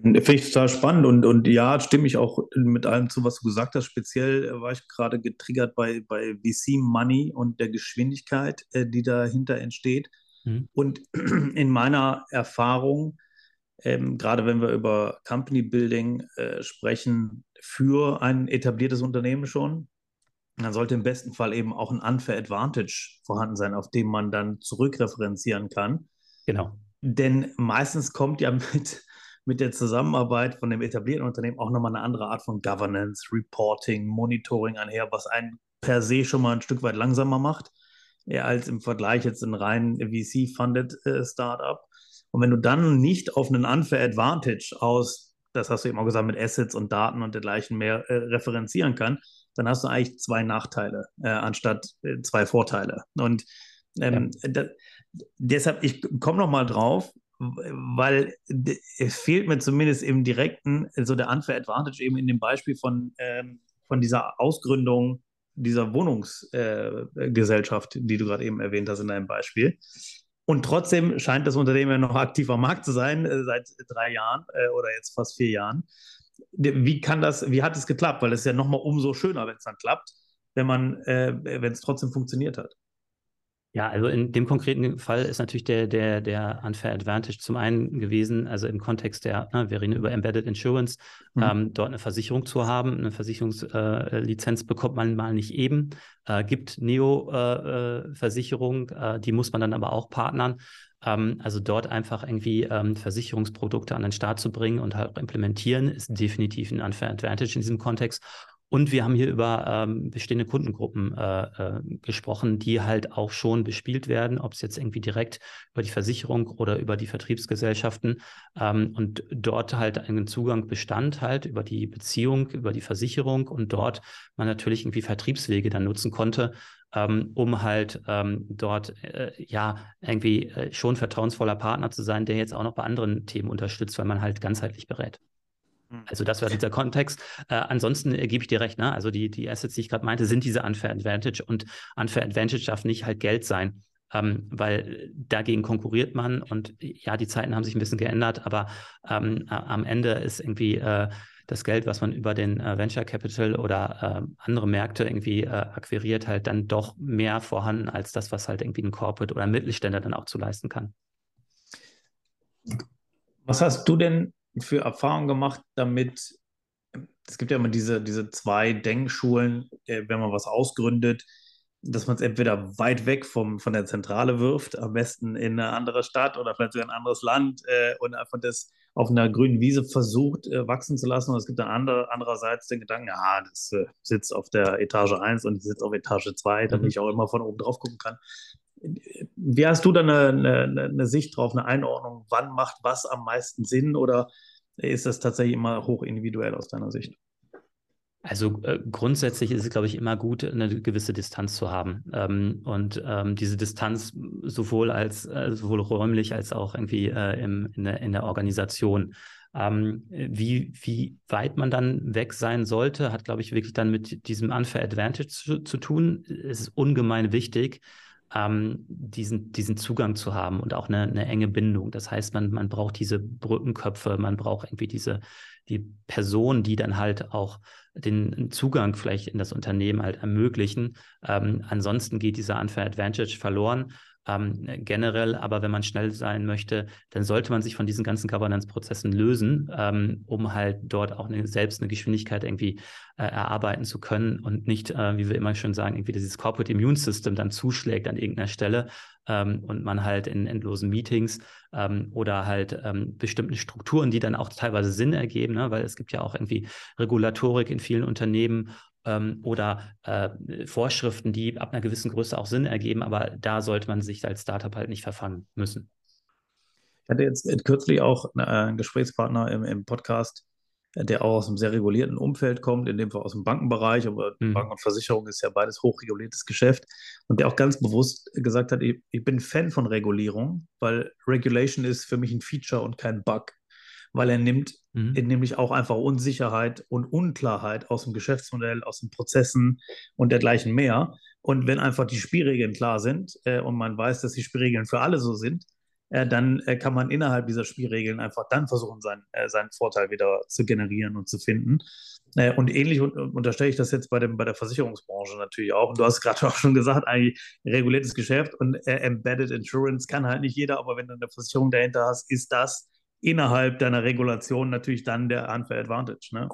Finde ich total spannend und, und ja, stimme ich auch mit allem zu, was du gesagt hast. Speziell war ich gerade getriggert bei, bei VC Money und der Geschwindigkeit, äh, die dahinter entsteht. Mhm. Und in meiner Erfahrung, ähm, gerade wenn wir über Company Building äh, sprechen, für ein etabliertes Unternehmen schon, dann sollte im besten Fall eben auch ein Unfair Advantage vorhanden sein, auf dem man dann zurückreferenzieren kann. Genau. Denn meistens kommt ja mit mit der Zusammenarbeit von dem etablierten Unternehmen auch nochmal eine andere Art von Governance, Reporting, Monitoring einher, was einen per se schon mal ein Stück weit langsamer macht, als im Vergleich jetzt ein rein VC-funded äh, Startup. Und wenn du dann nicht auf einen Unfair Advantage aus, das hast du eben auch gesagt, mit Assets und Daten und dergleichen mehr äh, referenzieren kann, dann hast du eigentlich zwei Nachteile äh, anstatt äh, zwei Vorteile. Und ähm, ja. da, deshalb, ich komme noch mal drauf, weil es fehlt mir zumindest im direkten so der Unfair Advantage eben in dem Beispiel von, ähm, von dieser Ausgründung dieser Wohnungsgesellschaft, äh, die du gerade eben erwähnt hast in deinem Beispiel. Und trotzdem scheint das Unternehmen ja noch aktiv am Markt zu sein, äh, seit drei Jahren äh, oder jetzt fast vier Jahren. Wie kann das, wie hat es geklappt? Weil es ja nochmal umso schöner, wenn es dann klappt, wenn man, äh, wenn es trotzdem funktioniert hat. Ja, also in dem konkreten Fall ist natürlich der, der, der Unfair Advantage zum einen gewesen, also im Kontext der, ne, wir reden über Embedded Insurance, mhm. ähm, dort eine Versicherung zu haben. Eine Versicherungslizenz äh, bekommt man mal nicht eben. Äh, gibt Neo-Versicherung, äh, äh, die muss man dann aber auch partnern. Ähm, also dort einfach irgendwie ähm, Versicherungsprodukte an den Start zu bringen und halt auch implementieren, ist definitiv ein Unfair Advantage in diesem Kontext. Und wir haben hier über ähm, bestehende Kundengruppen äh, äh, gesprochen, die halt auch schon bespielt werden, ob es jetzt irgendwie direkt über die Versicherung oder über die Vertriebsgesellschaften ähm, und dort halt einen Zugang bestand halt über die Beziehung, über die Versicherung und dort man natürlich irgendwie Vertriebswege dann nutzen konnte, ähm, um halt ähm, dort äh, ja irgendwie äh, schon vertrauensvoller Partner zu sein, der jetzt auch noch bei anderen Themen unterstützt, weil man halt ganzheitlich berät. Hm. Also das wäre dieser Kontext. Äh, ansonsten äh, gebe ich dir recht, ne? Also die, die Assets, die ich gerade meinte, sind diese Unfair Advantage und Unfair Advantage darf nicht halt Geld sein. Ähm, weil dagegen konkurriert man und ja, die Zeiten haben sich ein bisschen geändert, aber ähm, am Ende ist irgendwie äh, das Geld, was man über den äh, Venture Capital oder äh, andere Märkte irgendwie äh, akquiriert, halt dann doch mehr vorhanden als das, was halt irgendwie ein Corporate oder ein Mittelständler dann auch zu leisten kann. Was hast du denn für Erfahrungen gemacht damit? Es gibt ja immer diese, diese zwei Denkschulen, äh, wenn man was ausgründet, dass man es entweder weit weg vom, von der Zentrale wirft, am besten in eine andere Stadt oder vielleicht sogar ein anderes Land äh, und einfach das auf einer grünen Wiese versucht äh, wachsen zu lassen. Und es gibt dann andere, andererseits den Gedanken, ja, das äh, sitzt auf der Etage 1 und ich sitze auf Etage 2, damit mhm. ich auch immer von oben drauf gucken kann. Wie hast du da eine, eine, eine Sicht drauf, eine Einordnung? Wann macht was am meisten Sinn oder ist das tatsächlich immer hoch individuell aus deiner Sicht? Also äh, grundsätzlich ist es, glaube ich, immer gut, eine gewisse Distanz zu haben. Ähm, und ähm, diese Distanz sowohl als äh, sowohl räumlich als auch irgendwie äh, im, in, der, in der Organisation. Ähm, wie, wie weit man dann weg sein sollte, hat, glaube ich, wirklich dann mit diesem Unfair Advantage zu, zu tun. Es ist ungemein wichtig, ähm, diesen, diesen Zugang zu haben und auch eine, eine enge Bindung. Das heißt, man, man braucht diese Brückenköpfe, man braucht irgendwie diese, die Personen, die dann halt auch den Zugang vielleicht in das Unternehmen halt ermöglichen. Ähm, ansonsten geht dieser Unfair Advantage verloren ähm, generell, aber wenn man schnell sein möchte, dann sollte man sich von diesen ganzen Governance-Prozessen lösen, ähm, um halt dort auch eine, selbst eine Geschwindigkeit irgendwie äh, erarbeiten zu können und nicht, äh, wie wir immer schon sagen, irgendwie dieses Corporate Immune System dann zuschlägt an irgendeiner Stelle ähm, und man halt in endlosen Meetings ähm, oder halt ähm, bestimmten Strukturen, die dann auch teilweise Sinn ergeben, ne? weil es gibt ja auch irgendwie Regulatorik in vielen Unternehmen ähm, oder äh, Vorschriften, die ab einer gewissen Größe auch Sinn ergeben, aber da sollte man sich als Startup halt nicht verfangen müssen. Ich hatte jetzt kürzlich auch einen Gesprächspartner im, im Podcast, der auch aus einem sehr regulierten Umfeld kommt, in dem Fall aus dem Bankenbereich, aber mhm. Bank und Versicherung ist ja beides hochreguliertes Geschäft und der auch ganz bewusst gesagt hat, ich, ich bin Fan von Regulierung, weil Regulation ist für mich ein Feature und kein Bug weil er nimmt mhm. nämlich auch einfach Unsicherheit und Unklarheit aus dem Geschäftsmodell, aus den Prozessen und dergleichen mehr. Und wenn einfach die Spielregeln klar sind äh, und man weiß, dass die Spielregeln für alle so sind, äh, dann äh, kann man innerhalb dieser Spielregeln einfach dann versuchen, sein, äh, seinen Vorteil wieder zu generieren und zu finden. Äh, und ähnlich un unterstelle ich das jetzt bei, dem, bei der Versicherungsbranche natürlich auch. Und du hast gerade auch schon gesagt, eigentlich reguliertes Geschäft und äh, Embedded Insurance kann halt nicht jeder, aber wenn du eine Versicherung dahinter hast, ist das innerhalb deiner Regulation natürlich dann der Unfair Advantage. Ne?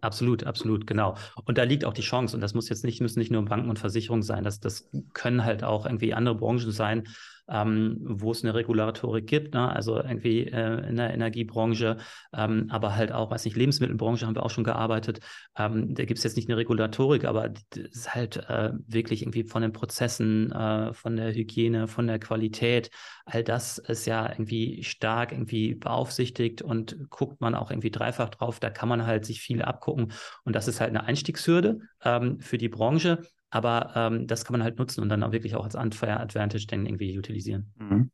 Absolut, absolut, genau. Und da liegt auch die Chance. Und das muss jetzt nicht, müssen nicht nur Banken und Versicherungen sein. Das, das können halt auch irgendwie andere Branchen sein. Ähm, wo es eine Regulatorik gibt, ne? also irgendwie äh, in der Energiebranche, ähm, aber halt auch, weiß nicht, Lebensmittelbranche haben wir auch schon gearbeitet. Ähm, da gibt es jetzt nicht eine Regulatorik, aber es ist halt äh, wirklich irgendwie von den Prozessen, äh, von der Hygiene, von der Qualität, all das ist ja irgendwie stark irgendwie beaufsichtigt und guckt man auch irgendwie dreifach drauf. Da kann man halt sich viel abgucken und das ist halt eine Einstiegshürde ähm, für die Branche. Aber ähm, das kann man halt nutzen und dann auch wirklich auch als Unfair Advantage dann irgendwie utilisieren. Mhm.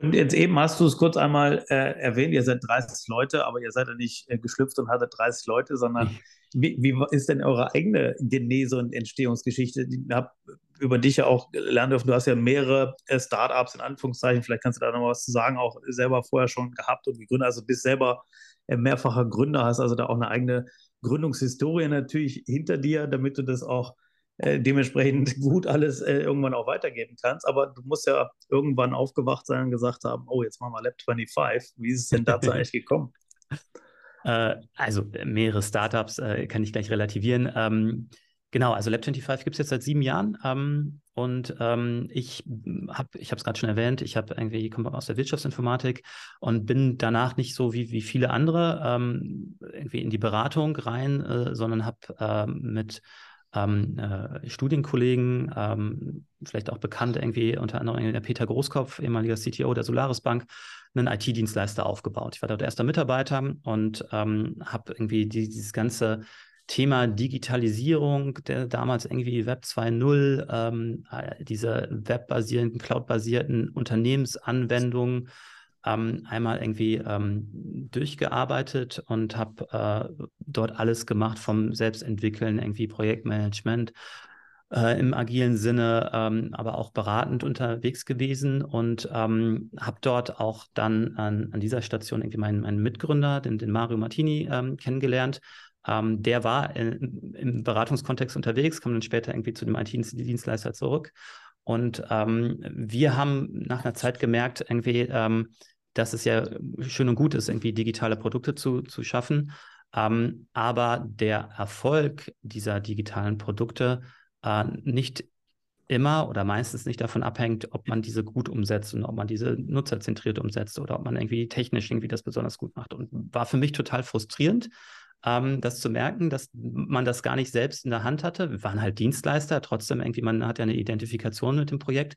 Und jetzt eben hast du es kurz einmal äh, erwähnt, ihr seid 30 Leute, aber ihr seid ja nicht äh, geschlüpft und hattet 30 Leute, sondern wie, wie, ist denn eure eigene Genese und Entstehungsgeschichte? Ich habe über dich ja auch lernen dürfen, du hast ja mehrere äh, Startups in Anführungszeichen, vielleicht kannst du da noch was zu sagen, auch selber vorher schon gehabt und gegründet, also bist selber äh, mehrfacher Gründer, hast also da auch eine eigene Gründungshistorie natürlich hinter dir, damit du das auch äh, dementsprechend gut alles äh, irgendwann auch weitergeben kannst. Aber du musst ja irgendwann aufgewacht sein und gesagt haben, oh, jetzt machen wir Lab 25. Wie ist es denn dazu eigentlich gekommen? Äh, also mehrere Startups äh, kann ich gleich relativieren. Ähm, genau, also Lab 25 gibt es jetzt seit sieben Jahren. Ähm, und ähm, ich habe, ich habe es gerade schon erwähnt, ich habe irgendwie komme aus der Wirtschaftsinformatik und bin danach nicht so wie, wie viele andere ähm, irgendwie in die Beratung rein, äh, sondern habe äh, mit ähm, äh, Studienkollegen, ähm, vielleicht auch bekannt irgendwie, unter anderem der Peter Großkopf, ehemaliger CTO der Solaris Bank, einen IT-Dienstleister aufgebaut. Ich war dort erster Mitarbeiter und ähm, habe irgendwie die, dieses ganze Thema Digitalisierung, der damals irgendwie Web 2.0, ähm, äh, diese webbasierenden, cloud-basierten Unternehmensanwendungen, ähm, einmal irgendwie ähm, durchgearbeitet und habe äh, dort alles gemacht vom Selbstentwickeln, irgendwie Projektmanagement äh, im agilen Sinne, ähm, aber auch beratend unterwegs gewesen und ähm, habe dort auch dann an, an, dieser Station irgendwie meinen, meinen Mitgründer, den, den Mario Martini, ähm, kennengelernt. Ähm, der war in, im Beratungskontext unterwegs, kam dann später irgendwie zu dem IT-Dienstleister zurück und ähm, wir haben nach einer Zeit gemerkt, irgendwie, ähm, dass es ja schön und gut ist, irgendwie digitale Produkte zu, zu schaffen. Ähm, aber der Erfolg dieser digitalen Produkte äh, nicht immer oder meistens nicht davon abhängt, ob man diese gut umsetzt und ob man diese nutzerzentriert umsetzt oder ob man irgendwie technisch irgendwie das besonders gut macht. Und war für mich total frustrierend, ähm, das zu merken, dass man das gar nicht selbst in der Hand hatte. Wir waren halt Dienstleister, trotzdem irgendwie, man hat ja eine Identifikation mit dem Projekt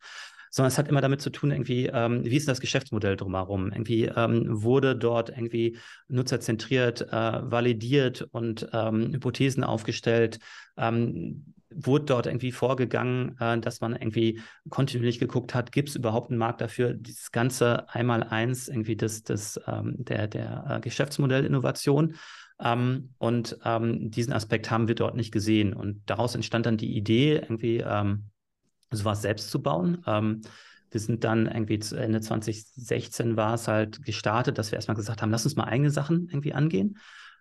sondern es hat immer damit zu tun, irgendwie, ähm, wie ist das Geschäftsmodell drumherum? Irgendwie ähm, wurde dort irgendwie nutzerzentriert, äh, validiert und ähm, Hypothesen aufgestellt, ähm, wurde dort irgendwie vorgegangen, äh, dass man irgendwie kontinuierlich geguckt hat, gibt es überhaupt einen Markt dafür, dieses ganze einmal eins irgendwie das, das, ähm, der, der äh, Geschäftsmodellinnovation. Ähm, und ähm, diesen Aspekt haben wir dort nicht gesehen. Und daraus entstand dann die Idee, irgendwie ähm, sowas selbst zu bauen. Ähm, wir sind dann irgendwie Ende 2016 war es halt gestartet, dass wir erstmal gesagt haben, lass uns mal eigene Sachen irgendwie angehen.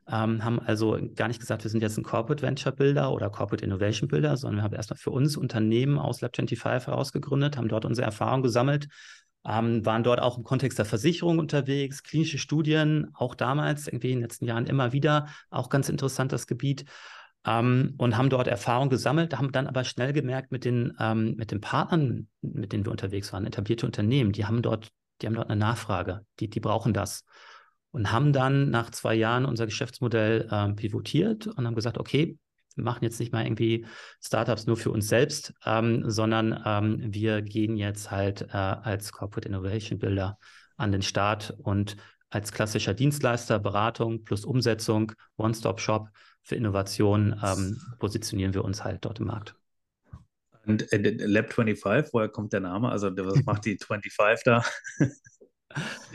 Ähm, haben also gar nicht gesagt, wir sind jetzt ein Corporate Venture Builder oder Corporate Innovation Builder, sondern wir haben erstmal für uns Unternehmen aus Lab25 herausgegründet, haben dort unsere Erfahrung gesammelt, ähm, waren dort auch im Kontext der Versicherung unterwegs, klinische Studien, auch damals, irgendwie in den letzten Jahren immer wieder, auch ganz interessant das Gebiet. Ähm, und haben dort Erfahrung gesammelt, haben dann aber schnell gemerkt, mit den, ähm, mit den Partnern, mit denen wir unterwegs waren, etablierte Unternehmen, die haben dort, die haben dort eine Nachfrage, die, die brauchen das. Und haben dann nach zwei Jahren unser Geschäftsmodell äh, pivotiert und haben gesagt, okay, wir machen jetzt nicht mal irgendwie Startups nur für uns selbst, ähm, sondern ähm, wir gehen jetzt halt äh, als Corporate Innovation Builder an den Start und als klassischer Dienstleister, Beratung plus Umsetzung, One-Stop-Shop für Innovation ähm, positionieren wir uns halt dort im Markt. Und äh, Lab 25, woher kommt der Name? Also was macht die 25 da?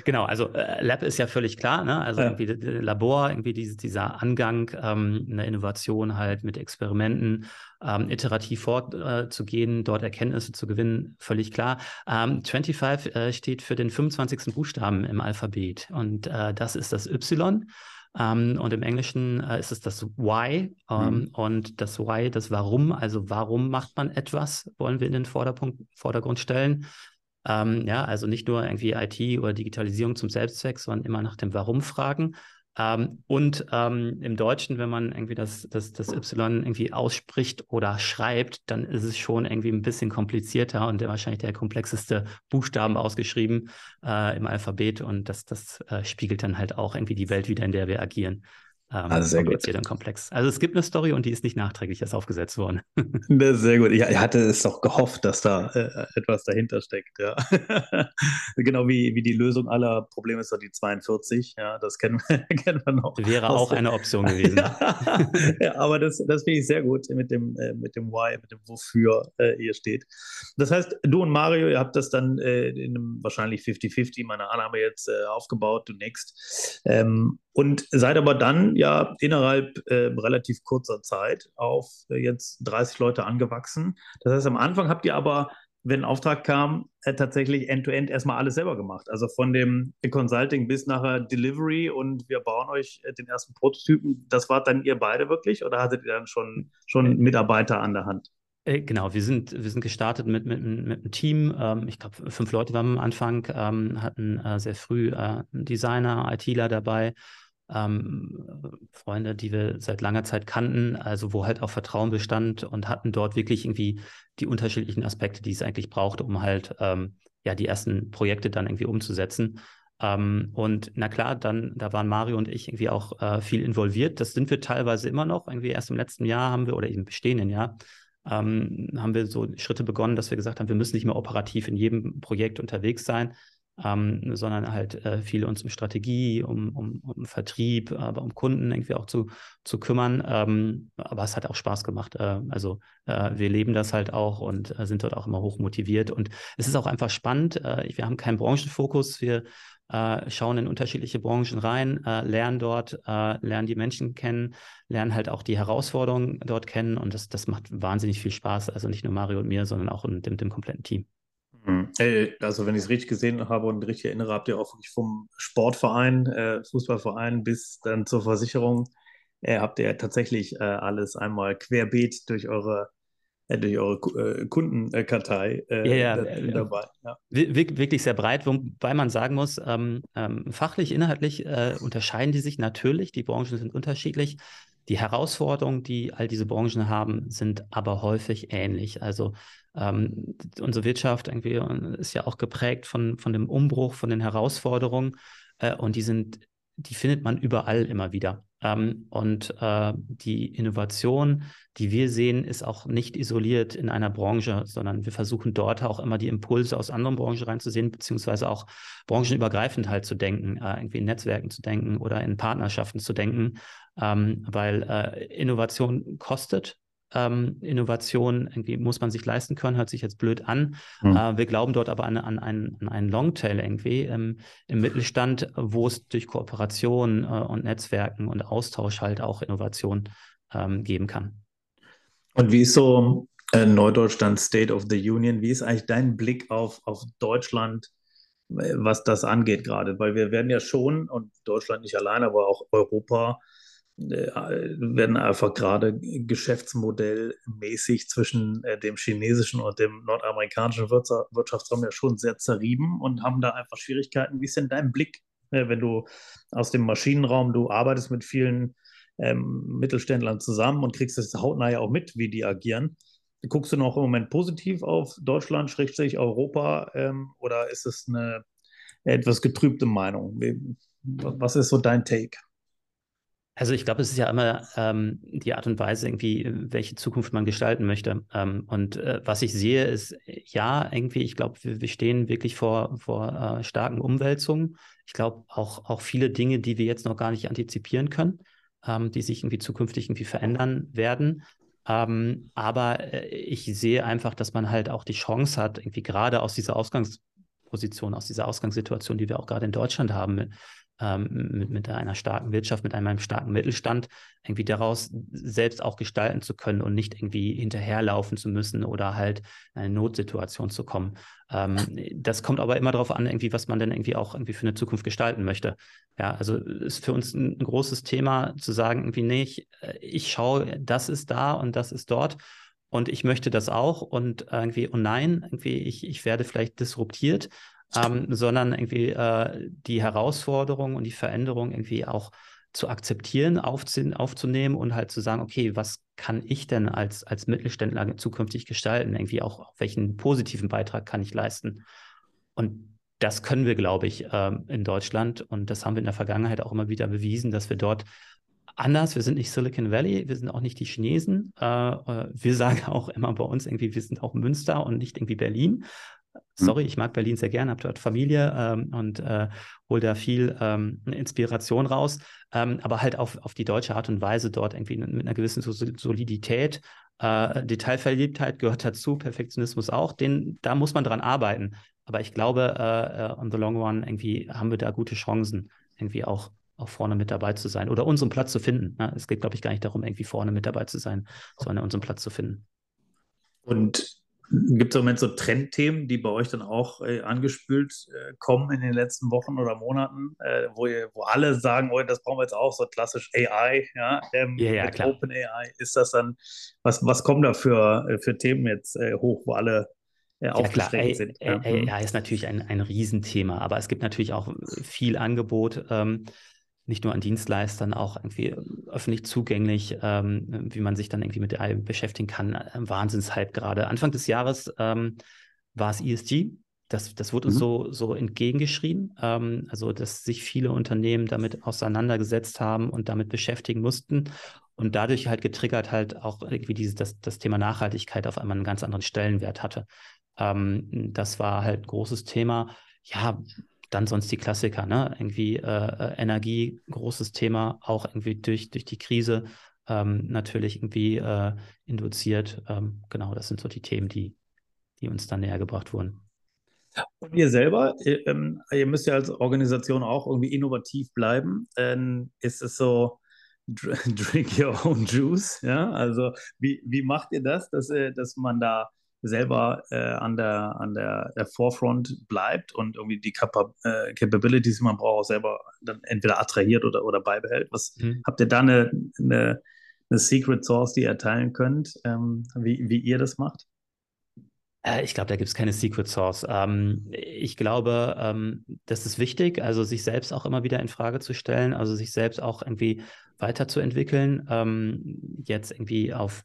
Genau, also äh, Lab ist ja völlig klar, ne? Also ja. irgendwie Labor, irgendwie diese, dieser Angang, ähm, eine Innovation halt mit Experimenten, ähm, iterativ vorzugehen, äh, dort Erkenntnisse zu gewinnen, völlig klar. Ähm, 25 äh, steht für den 25. Buchstaben im Alphabet und äh, das ist das Y. Ähm, und im Englischen äh, ist es das Why. Ähm, mhm. Und das Why, das Warum, also warum macht man etwas, wollen wir in den Vorderpunkt, Vordergrund stellen. Ähm, ja, also nicht nur irgendwie IT oder Digitalisierung zum Selbstzweck, sondern immer nach dem Warum fragen. Ähm, und ähm, im Deutschen, wenn man irgendwie das, das, das Y irgendwie ausspricht oder schreibt, dann ist es schon irgendwie ein bisschen komplizierter und wahrscheinlich der komplexeste Buchstaben ausgeschrieben äh, im Alphabet. Und das, das äh, spiegelt dann halt auch irgendwie die Welt wieder, in der wir agieren. Ähm, also sehr gut. und komplex. Also es gibt eine Story und die ist nicht nachträglich erst aufgesetzt worden. Ist sehr gut. Ich, hatte es doch gehofft, dass da äh, etwas dahinter steckt. Ja. genau wie, wie die Lösung aller Probleme ist doch die 42. Ja, das kennen wir, kennen wir noch. Wäre auch eine Option gewesen. ja, ja, aber das, das finde ich sehr gut mit dem, äh, mit dem Why, mit dem Wofür äh, hier steht. Das heißt, du und Mario, ihr habt das dann äh, in einem wahrscheinlich 50-50, meine Annahme jetzt äh, aufgebaut, du next. Ähm, und seid aber dann ja innerhalb äh, relativ kurzer Zeit auf äh, jetzt 30 Leute angewachsen. Das heißt, am Anfang habt ihr aber, wenn ein Auftrag kam, äh, tatsächlich end-to-end -end erstmal alles selber gemacht. Also von dem Consulting bis nachher Delivery und wir bauen euch äh, den ersten Prototypen. Das wart dann ihr beide wirklich oder hattet ihr dann schon, schon Mitarbeiter an der Hand? Äh, genau, wir sind, wir sind gestartet mit, mit, mit einem Team. Ähm, ich glaube, fünf Leute waren am Anfang, ähm, hatten äh, sehr früh einen Designer, ITler dabei ähm, Freunde, die wir seit langer Zeit kannten, also wo halt auch Vertrauen bestand und hatten dort wirklich irgendwie die unterschiedlichen Aspekte, die es eigentlich braucht, um halt ähm, ja die ersten Projekte dann irgendwie umzusetzen. Ähm, und na klar, dann da waren Mario und ich irgendwie auch äh, viel involviert. Das sind wir teilweise immer noch. Irgendwie erst im letzten Jahr haben wir oder im bestehenden Jahr ähm, haben wir so Schritte begonnen, dass wir gesagt haben, wir müssen nicht mehr operativ in jedem Projekt unterwegs sein, ähm, sondern halt äh, viel uns um Strategie, um, um, um, Vertrieb, aber um Kunden irgendwie auch zu, zu kümmern. Ähm, aber es hat auch Spaß gemacht. Äh, also äh, wir leben das halt auch und äh, sind dort auch immer hoch motiviert. Und es ist auch einfach spannend. Äh, wir haben keinen Branchenfokus. Wir äh, schauen in unterschiedliche Branchen rein, lernen dort, lernen die Menschen kennen, lernen halt auch die Herausforderungen dort kennen. Und das, das macht wahnsinnig viel Spaß. Also nicht nur Mario und mir, sondern auch dem, dem kompletten Team. Mhm. Also wenn ich es richtig gesehen habe und richtig erinnere, habt ihr auch wirklich vom Sportverein, äh, Fußballverein bis dann zur Versicherung, äh, habt ihr tatsächlich äh, alles einmal querbeet durch eure äh, durch eure äh, Kundenkartei äh, ja, ja, dabei. Ja. Wirklich sehr breit, wobei man sagen muss, ähm, ähm, fachlich, inhaltlich unterscheiden die sich natürlich, die Branchen sind unterschiedlich. Die Herausforderungen, die all diese Branchen haben, sind aber häufig ähnlich. Also ähm, unsere Wirtschaft irgendwie äh, ist ja auch geprägt von, von dem Umbruch, von den Herausforderungen äh, und die sind, die findet man überall immer wieder. Ähm, und äh, die Innovation, die wir sehen, ist auch nicht isoliert in einer Branche, sondern wir versuchen dort auch immer die Impulse aus anderen Branchen reinzusehen, beziehungsweise auch branchenübergreifend halt zu denken, äh, irgendwie in Netzwerken zu denken oder in Partnerschaften zu denken, ähm, weil äh, Innovation kostet ähm, Innovation irgendwie muss man sich leisten können, hört sich jetzt blöd an. Mhm. Äh, wir glauben dort aber an, an, einen, an einen Longtail irgendwie ähm, im Mittelstand, wo es durch Kooperation äh, und Netzwerken und Austausch halt auch Innovation ähm, geben kann. Und wie ist so äh, Neudeutschland State of the Union? Wie ist eigentlich dein Blick auf, auf Deutschland? Äh, was das angeht gerade, weil wir werden ja schon, und Deutschland nicht allein, aber auch Europa, werden einfach gerade geschäftsmodellmäßig zwischen äh, dem chinesischen und dem nordamerikanischen Wirtschaftsraum ja schon sehr zerrieben und haben da einfach Schwierigkeiten. Wie ist denn dein Blick, äh, wenn du aus dem Maschinenraum, du arbeitest mit vielen ähm, Mittelständlern zusammen und kriegst das hautnah ja auch mit, wie die agieren. Guckst du noch im Moment positiv auf Deutschland, Schrägstrich Europa, ähm, oder ist es eine etwas getrübte Meinung? Was ist so dein Take? Also ich glaube, es ist ja immer ähm, die Art und Weise, irgendwie, welche Zukunft man gestalten möchte. Ähm, und äh, was ich sehe, ist ja, irgendwie, ich glaube, wir, wir, stehen wirklich vor, vor äh, starken Umwälzungen. Ich glaube auch, auch viele Dinge, die wir jetzt noch gar nicht antizipieren können, ähm, die sich irgendwie zukünftig irgendwie verändern werden. Ähm, aber äh, ich sehe einfach, dass man halt auch die Chance hat, irgendwie gerade aus dieser Ausgangsposition, aus dieser Ausgangssituation, die wir auch gerade in Deutschland haben, ähm, mit, mit einer starken Wirtschaft, mit einem starken Mittelstand, irgendwie daraus selbst auch gestalten zu können und nicht irgendwie hinterherlaufen zu müssen oder halt in eine Notsituation zu kommen. Ähm, das kommt aber immer darauf an, irgendwie, was man denn irgendwie auch irgendwie für eine Zukunft gestalten möchte. Ja, also ist für uns ein großes Thema zu sagen, irgendwie, nee, ich, äh, ich schaue, das ist da und das ist dort und ich möchte das auch und irgendwie, oh nein, irgendwie, ich, ich werde vielleicht disruptiert ähm, sondern irgendwie äh, die Herausforderung und die Veränderung irgendwie auch zu akzeptieren, aufzunehmen und halt zu sagen, okay, was kann ich denn als, als Mittelständler zukünftig gestalten? Irgendwie auch, welchen positiven Beitrag kann ich leisten? Und das können wir, glaube ich, ähm, in Deutschland. Und das haben wir in der Vergangenheit auch immer wieder bewiesen, dass wir dort anders, wir sind nicht Silicon Valley, wir sind auch nicht die Chinesen. Äh, äh, wir sagen auch immer bei uns irgendwie, wir sind auch Münster und nicht irgendwie Berlin. Sorry, ich mag Berlin sehr gerne, habe dort Familie ähm, und äh, hole da viel ähm, Inspiration raus, ähm, aber halt auf, auf die deutsche Art und Weise dort irgendwie mit einer gewissen Solidität. Äh, Detailverliebtheit gehört dazu, Perfektionismus auch, den, da muss man dran arbeiten. Aber ich glaube, äh, äh, on the long run irgendwie haben wir da gute Chancen, irgendwie auch, auch vorne mit dabei zu sein oder unseren Platz zu finden. Ne? Es geht, glaube ich, gar nicht darum, irgendwie vorne mit dabei zu sein, sondern unseren Platz zu finden. Und Gibt es im Moment so Trendthemen, die bei euch dann auch äh, angespült äh, kommen in den letzten Wochen oder Monaten, äh, wo, ihr, wo alle sagen, oh, das brauchen wir jetzt auch, so klassisch AI, ja, ähm, ja, ja mit klar. Open AI. Ist das dann, was, was kommen da für, äh, für Themen jetzt äh, hoch, wo alle äh, ja, sind? Ja. AI ist natürlich ein, ein Riesenthema, aber es gibt natürlich auch viel Angebot. Ähm, nicht nur an Dienstleistern, auch irgendwie äh, öffentlich zugänglich, ähm, wie man sich dann irgendwie mit AI beschäftigen kann. Äh, Wahnsinnshype gerade. Anfang des Jahres ähm, war es ESG. Das, das wurde mhm. uns so, so entgegengeschrieben, ähm, also dass sich viele Unternehmen damit auseinandergesetzt haben und damit beschäftigen mussten und dadurch halt getriggert halt auch irgendwie dieses, das, das Thema Nachhaltigkeit auf einmal einen ganz anderen Stellenwert hatte. Ähm, das war halt ein großes Thema. Ja, dann sonst die Klassiker, ne? Irgendwie äh, äh, Energie, großes Thema, auch irgendwie durch, durch die Krise ähm, natürlich irgendwie äh, induziert. Ähm, genau, das sind so die Themen, die, die uns dann näher gebracht wurden. Und ihr selber, ihr, ähm, ihr müsst ja als Organisation auch irgendwie innovativ bleiben. Ist es so, drink your own juice, ja? Also wie, wie macht ihr das, dass, äh, dass man da selber äh, an, der, an der, der Forefront bleibt und irgendwie die Capa äh, Capabilities, die man braucht, auch selber dann entweder attrahiert oder, oder beibehält. Was mhm. habt ihr da eine, eine, eine, Secret Source, die ihr teilen könnt, ähm, wie, wie ihr das macht? Äh, ich glaube, da gibt es keine Secret Source. Ähm, ich glaube, ähm, das ist wichtig, also sich selbst auch immer wieder in Frage zu stellen, also sich selbst auch irgendwie weiterzuentwickeln. Ähm, jetzt irgendwie auf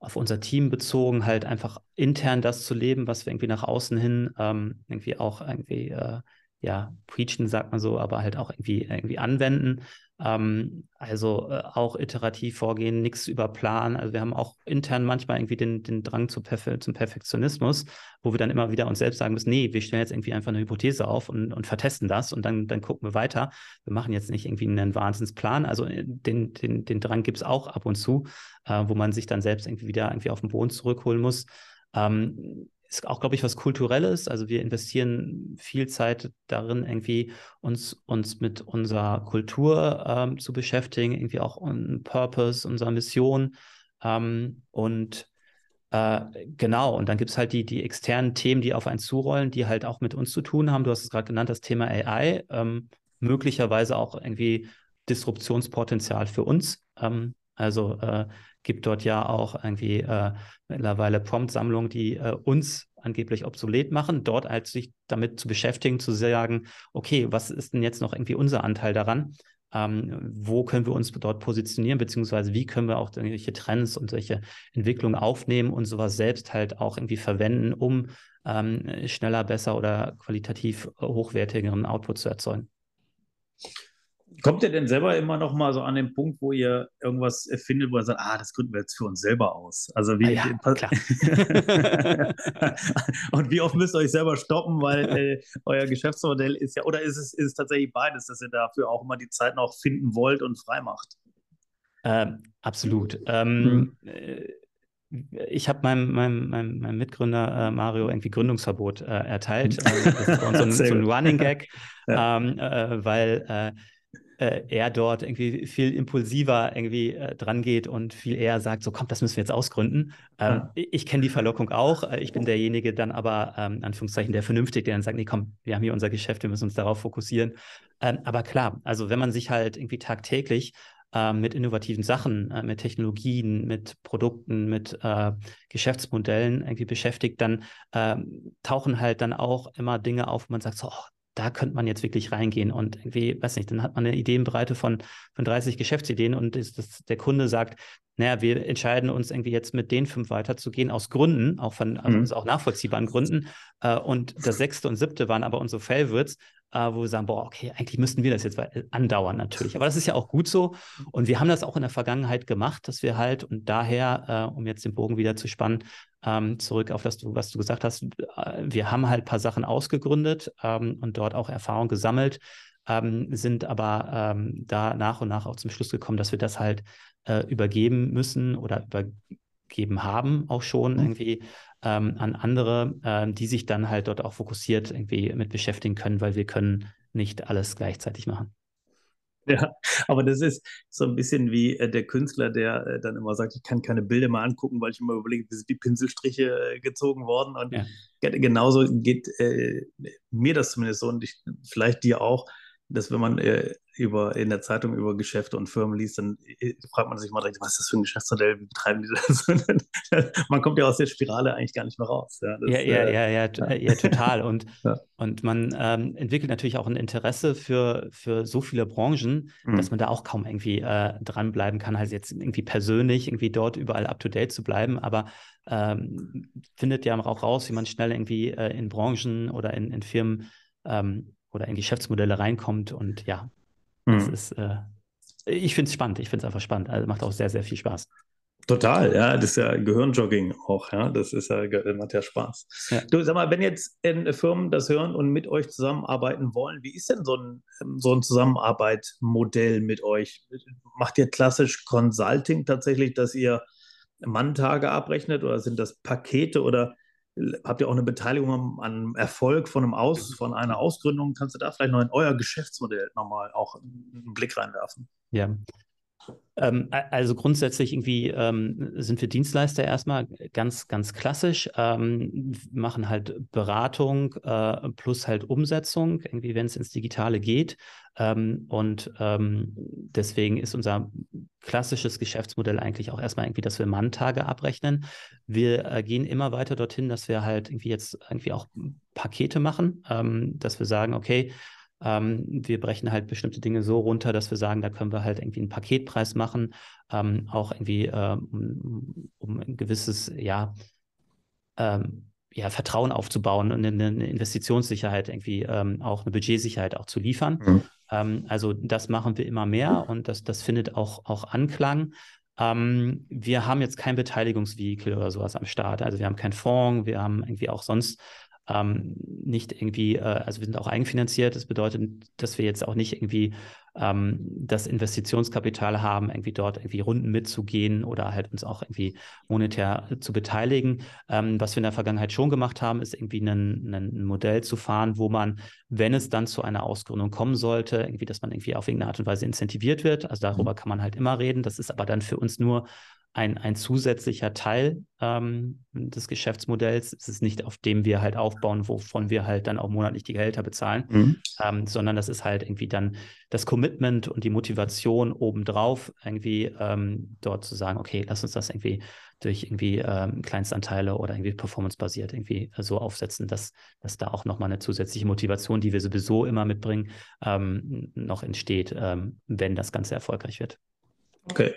auf unser Team bezogen, halt einfach intern das zu leben, was wir irgendwie nach außen hin ähm, irgendwie auch irgendwie, äh, ja, preachen, sagt man so, aber halt auch irgendwie, irgendwie anwenden. Ähm, also äh, auch iterativ vorgehen, nichts überplanen. Also wir haben auch intern manchmal irgendwie den, den Drang zu Perfe zum Perfektionismus, wo wir dann immer wieder uns selbst sagen müssen, nee, wir stellen jetzt irgendwie einfach eine Hypothese auf und, und vertesten das und dann, dann gucken wir weiter. Wir machen jetzt nicht irgendwie einen Wahnsinnsplan. Also äh, den, den, den Drang gibt es auch ab und zu, äh, wo man sich dann selbst irgendwie wieder irgendwie auf den Boden zurückholen muss. Ähm, ist auch, glaube ich, was Kulturelles. Also wir investieren viel Zeit darin, irgendwie uns, uns mit unserer Kultur ähm, zu beschäftigen, irgendwie auch un Purpose, unserer Mission. Ähm, und äh, genau, und dann gibt es halt die, die externen Themen, die auf einen zurollen, die halt auch mit uns zu tun haben. Du hast es gerade genannt, das Thema AI. Ähm, möglicherweise auch irgendwie Disruptionspotenzial für uns. Ähm, also äh, gibt dort ja auch irgendwie äh, mittlerweile Prompt-Sammlungen, die äh, uns angeblich obsolet machen, dort als sich damit zu beschäftigen, zu sagen, okay, was ist denn jetzt noch irgendwie unser Anteil daran? Ähm, wo können wir uns dort positionieren, beziehungsweise wie können wir auch solche Trends und solche Entwicklungen aufnehmen und sowas selbst halt auch irgendwie verwenden, um ähm, schneller, besser oder qualitativ hochwertigeren Output zu erzeugen. Kommt ihr denn selber immer noch mal so an den Punkt, wo ihr irgendwas findet, wo ihr sagt, ah, das gründen wir jetzt für uns selber aus? Also wie ah ja, klar. und wie oft müsst ihr euch selber stoppen, weil äh, euer Geschäftsmodell ist ja, oder ist es, ist es tatsächlich beides, dass ihr dafür auch immer die Zeit noch finden wollt und frei macht? Ähm, absolut. Ähm, hm. Äh, ich habe meinem, meinem, meinem, meinem, Mitgründer äh, Mario irgendwie Gründungsverbot äh, erteilt. Äh, das ist bei uns so ein, so ein Running Gag, ja. ähm, äh, weil äh, äh, er dort irgendwie viel impulsiver irgendwie äh, dran geht und viel eher sagt, so komm, das müssen wir jetzt ausgründen. Ähm, ja. Ich kenne die Verlockung auch. Äh, ich bin derjenige dann aber, ähm, Anführungszeichen, der vernünftig, der dann sagt, nee, komm, wir haben hier unser Geschäft, wir müssen uns darauf fokussieren. Ähm, aber klar, also wenn man sich halt irgendwie tagtäglich ähm, mit innovativen Sachen, äh, mit Technologien, mit Produkten, mit äh, Geschäftsmodellen irgendwie beschäftigt, dann ähm, tauchen halt dann auch immer Dinge auf, wo man sagt, so, oh, da könnte man jetzt wirklich reingehen und irgendwie, weiß nicht, dann hat man eine Ideenbreite von, von 30 Geschäftsideen und ist, das, der Kunde sagt, naja, wir entscheiden uns irgendwie jetzt mit den fünf weiterzugehen aus Gründen, auch von, also mhm. auch nachvollziehbaren Gründen. Äh, und das sechste und siebte waren aber unsere Favorites, äh, wo wir sagen, boah, okay, eigentlich müssten wir das jetzt andauern natürlich. Aber das ist ja auch gut so. Und wir haben das auch in der Vergangenheit gemacht, dass wir halt, und daher, äh, um jetzt den Bogen wieder zu spannen, ähm, zurück auf das, was du gesagt hast, äh, wir haben halt ein paar Sachen ausgegründet ähm, und dort auch Erfahrung gesammelt, ähm, sind aber ähm, da nach und nach auch zum Schluss gekommen, dass wir das halt äh, übergeben müssen oder übergeben haben auch schon mhm. irgendwie ähm, an andere, äh, die sich dann halt dort auch fokussiert irgendwie mit beschäftigen können, weil wir können nicht alles gleichzeitig machen. Ja, aber das ist so ein bisschen wie äh, der Künstler, der äh, dann immer sagt, ich kann keine Bilder mehr angucken, weil ich immer überlege, wie sind die Pinselstriche äh, gezogen worden. Und ja. genauso geht äh, mir das zumindest so und ich, vielleicht dir auch, dass wenn man äh, über, in der Zeitung über Geschäfte und Firmen liest, dann äh, fragt man sich mal direkt, was ist das für ein Geschäftsmodell, wie betreiben die das? man kommt ja aus der Spirale eigentlich gar nicht mehr raus. Ja, das, ja, ja, äh, ja, ja, ja, total. Und, und man ähm, entwickelt natürlich auch ein Interesse für, für so viele Branchen, mhm. dass man da auch kaum irgendwie äh, dranbleiben kann, halt jetzt irgendwie persönlich irgendwie dort überall up-to-date zu bleiben, aber ähm, findet ja auch raus, wie man schnell irgendwie äh, in Branchen oder in, in Firmen ähm, oder in Geschäftsmodelle reinkommt. Und ja, das hm. ist, äh, ich finde es spannend. Ich finde es einfach spannend. Also macht auch sehr, sehr viel Spaß. Total, ja, das ist ja Gehirnjogging auch, ja, das ist ja, macht ja Spaß. Ja. Du, sag mal, wenn jetzt Firmen das hören und mit euch zusammenarbeiten wollen, wie ist denn so ein, so ein Zusammenarbeitmodell mit euch? Macht ihr klassisch Consulting tatsächlich, dass ihr Manntage abrechnet oder sind das Pakete oder habt ihr auch eine Beteiligung am, Erfolg von, einem Aus, von einer Ausgründung? Kannst du da vielleicht noch in euer Geschäftsmodell nochmal auch einen Blick reinwerfen? Ja. Ähm, also grundsätzlich irgendwie ähm, sind wir Dienstleister erstmal ganz, ganz klassisch, ähm, machen halt Beratung äh, plus halt Umsetzung, irgendwie wenn es ins Digitale geht. Ähm, und ähm, deswegen ist unser klassisches Geschäftsmodell eigentlich auch erstmal irgendwie, dass wir Manntage abrechnen. Wir äh, gehen immer weiter dorthin, dass wir halt irgendwie jetzt irgendwie auch Pakete machen, ähm, dass wir sagen, okay, ähm, wir brechen halt bestimmte Dinge so runter, dass wir sagen, da können wir halt irgendwie einen Paketpreis machen, ähm, auch irgendwie äh, um, ein gewisses, ja, ähm, ja, Vertrauen aufzubauen und eine, eine Investitionssicherheit irgendwie, ähm, auch eine Budgetsicherheit auch zu liefern. Mhm. Ähm, also das machen wir immer mehr und das, das findet auch, auch Anklang. Ähm, wir haben jetzt kein Beteiligungsvehikel oder sowas am Start. Also wir haben keinen Fonds, wir haben irgendwie auch sonst ähm, nicht irgendwie, äh, also wir sind auch eigenfinanziert. Das bedeutet, dass wir jetzt auch nicht irgendwie ähm, das Investitionskapital haben, irgendwie dort irgendwie Runden mitzugehen oder halt uns auch irgendwie monetär zu beteiligen. Ähm, was wir in der Vergangenheit schon gemacht haben, ist irgendwie ein, ein Modell zu fahren, wo man, wenn es dann zu einer Ausgründung kommen sollte, irgendwie, dass man irgendwie auf irgendeine Art und Weise incentiviert wird. Also darüber mhm. kann man halt immer reden. Das ist aber dann für uns nur ein, ein zusätzlicher Teil ähm, des Geschäftsmodells. Es ist nicht, auf dem wir halt aufbauen, wovon wir halt dann auch monatlich die Gehälter bezahlen, mhm. ähm, sondern das ist halt irgendwie dann das Commitment und die Motivation obendrauf, irgendwie ähm, dort zu sagen, okay, lass uns das irgendwie durch irgendwie ähm, Kleinstanteile oder irgendwie performancebasiert irgendwie so aufsetzen, dass, dass da auch nochmal eine zusätzliche Motivation, die wir sowieso immer mitbringen, ähm, noch entsteht, ähm, wenn das Ganze erfolgreich wird. Okay.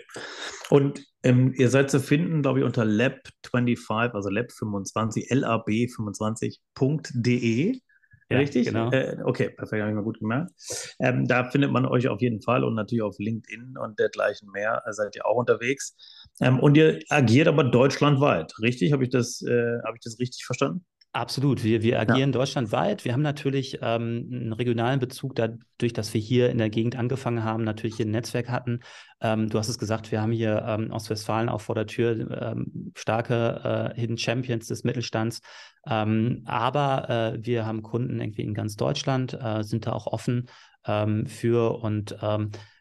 Und ähm, ihr seid zu finden, glaube ich, unter lab25, also lab25, lab25.de. Ja, Richtig? Genau. Äh, okay, perfekt, habe ich mal gut gemerkt. Ähm, da findet man euch auf jeden Fall und natürlich auf LinkedIn und dergleichen mehr äh, seid ihr auch unterwegs. Ähm, und ihr agiert aber deutschlandweit, richtig? Habe ich, das, äh, hab ich das richtig verstanden? Absolut. Wir, wir agieren ja. deutschlandweit. Wir haben natürlich ähm, einen regionalen Bezug, dadurch, dass wir hier in der Gegend angefangen haben, natürlich hier ein Netzwerk hatten. Ähm, du hast es gesagt, wir haben hier ähm, Ostwestfalen auch vor der Tür ähm, starke äh, Hidden Champions des Mittelstands. Ähm, aber äh, wir haben Kunden irgendwie in ganz Deutschland, äh, sind da auch offen ähm, für und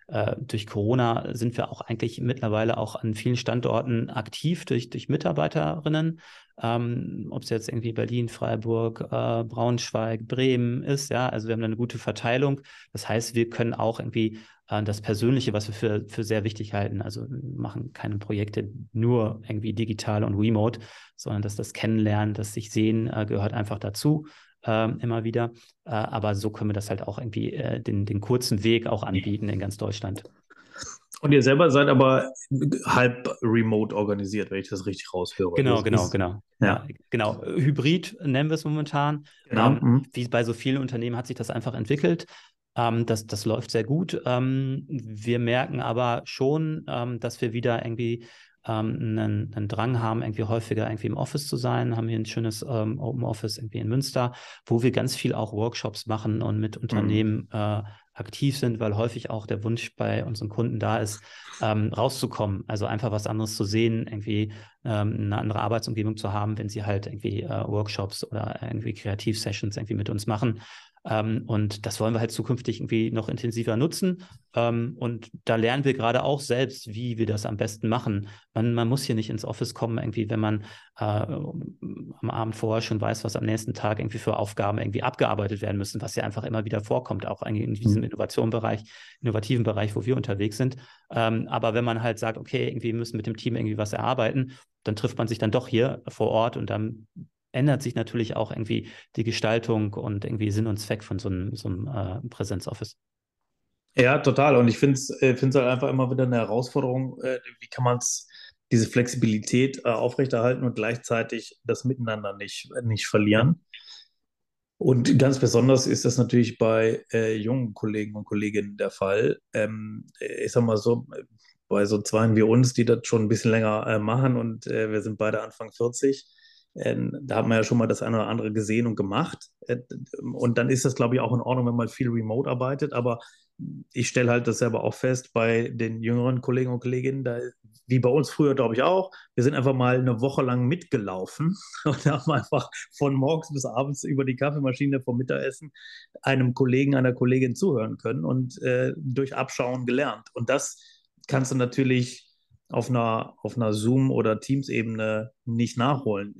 äh, durch Corona sind wir auch eigentlich mittlerweile auch an vielen Standorten aktiv durch, durch Mitarbeiterinnen ähm, ob es jetzt irgendwie Berlin, Freiburg, äh, Braunschweig, Bremen ist, ja, also wir haben da eine gute Verteilung. Das heißt, wir können auch irgendwie äh, das Persönliche, was wir für, für sehr wichtig halten, also machen keine Projekte nur irgendwie digital und remote, sondern dass das Kennenlernen, das sich sehen, äh, gehört einfach dazu. äh, immer wieder. Äh, aber so können wir das halt auch irgendwie äh, den, den kurzen Weg auch anbieten in ganz Deutschland. Und ihr selber seid aber halb remote organisiert, wenn ich das richtig raushöre. Genau, das genau, genau. Ja. ja. genau. Hybrid nennen wir es momentan. Genau. Ähm, mhm. Wie bei so vielen Unternehmen hat sich das einfach entwickelt. Ähm, das, das läuft sehr gut. Ähm, wir merken aber schon, ähm, dass wir wieder irgendwie ähm, einen, einen, Drang haben, irgendwie häufiger irgendwie im Office zu sein. Haben hier ein schönes ähm, Open Office irgendwie in Münster, wo wir ganz viel auch Workshops machen und mit mhm. Unternehmen mhm. äh, aktiv sind, weil häufig auch der Wunsch bei unseren Kunden da ist, ähm, rauszukommen. Also einfach was anderes zu sehen, irgendwie ähm, eine andere Arbeitsumgebung zu haben, wenn sie halt irgendwie äh, Workshops oder irgendwie Kreativsessions irgendwie mit uns machen. Ähm, und das wollen wir halt zukünftig irgendwie noch intensiver nutzen. Ähm, und da lernen wir gerade auch selbst, wie wir das am besten machen. Man, man muss hier nicht ins Office kommen, irgendwie, wenn man äh, am Abend vorher schon weiß, was am nächsten Tag irgendwie für Aufgaben irgendwie abgearbeitet werden müssen, was ja einfach immer wieder vorkommt, auch in diesem mhm. Innovationbereich, innovativen Bereich, wo wir unterwegs sind. Ähm, aber wenn man halt sagt, okay, irgendwie müssen mit dem Team irgendwie was erarbeiten, dann trifft man sich dann doch hier vor Ort und dann ändert sich natürlich auch irgendwie die Gestaltung und irgendwie Sinn und Zweck von so einem, so einem äh, Präsenzoffice. Ja, total. Und ich finde es äh, halt einfach immer wieder eine Herausforderung, äh, wie kann man es diese Flexibilität äh, aufrechterhalten und gleichzeitig das Miteinander nicht, nicht verlieren. Und ganz besonders ist das natürlich bei äh, jungen Kollegen und Kolleginnen der Fall. Ähm, ich sag mal so, bei so Zweien wie uns, die das schon ein bisschen länger äh, machen und äh, wir sind beide Anfang 40, ähm, da hat man ja schon mal das eine oder andere gesehen und gemacht. Äh, und dann ist das, glaube ich, auch in Ordnung, wenn man viel remote arbeitet. Aber ich stelle halt das selber auch fest bei den jüngeren Kollegen und Kolleginnen, da, wie bei uns früher, glaube ich auch. Wir sind einfach mal eine Woche lang mitgelaufen und haben einfach von morgens bis abends über die Kaffeemaschine vom Mittagessen einem Kollegen, einer Kollegin zuhören können und äh, durch Abschauen gelernt. Und das kannst du natürlich auf einer, auf einer Zoom- oder Teams-Ebene nicht nachholen.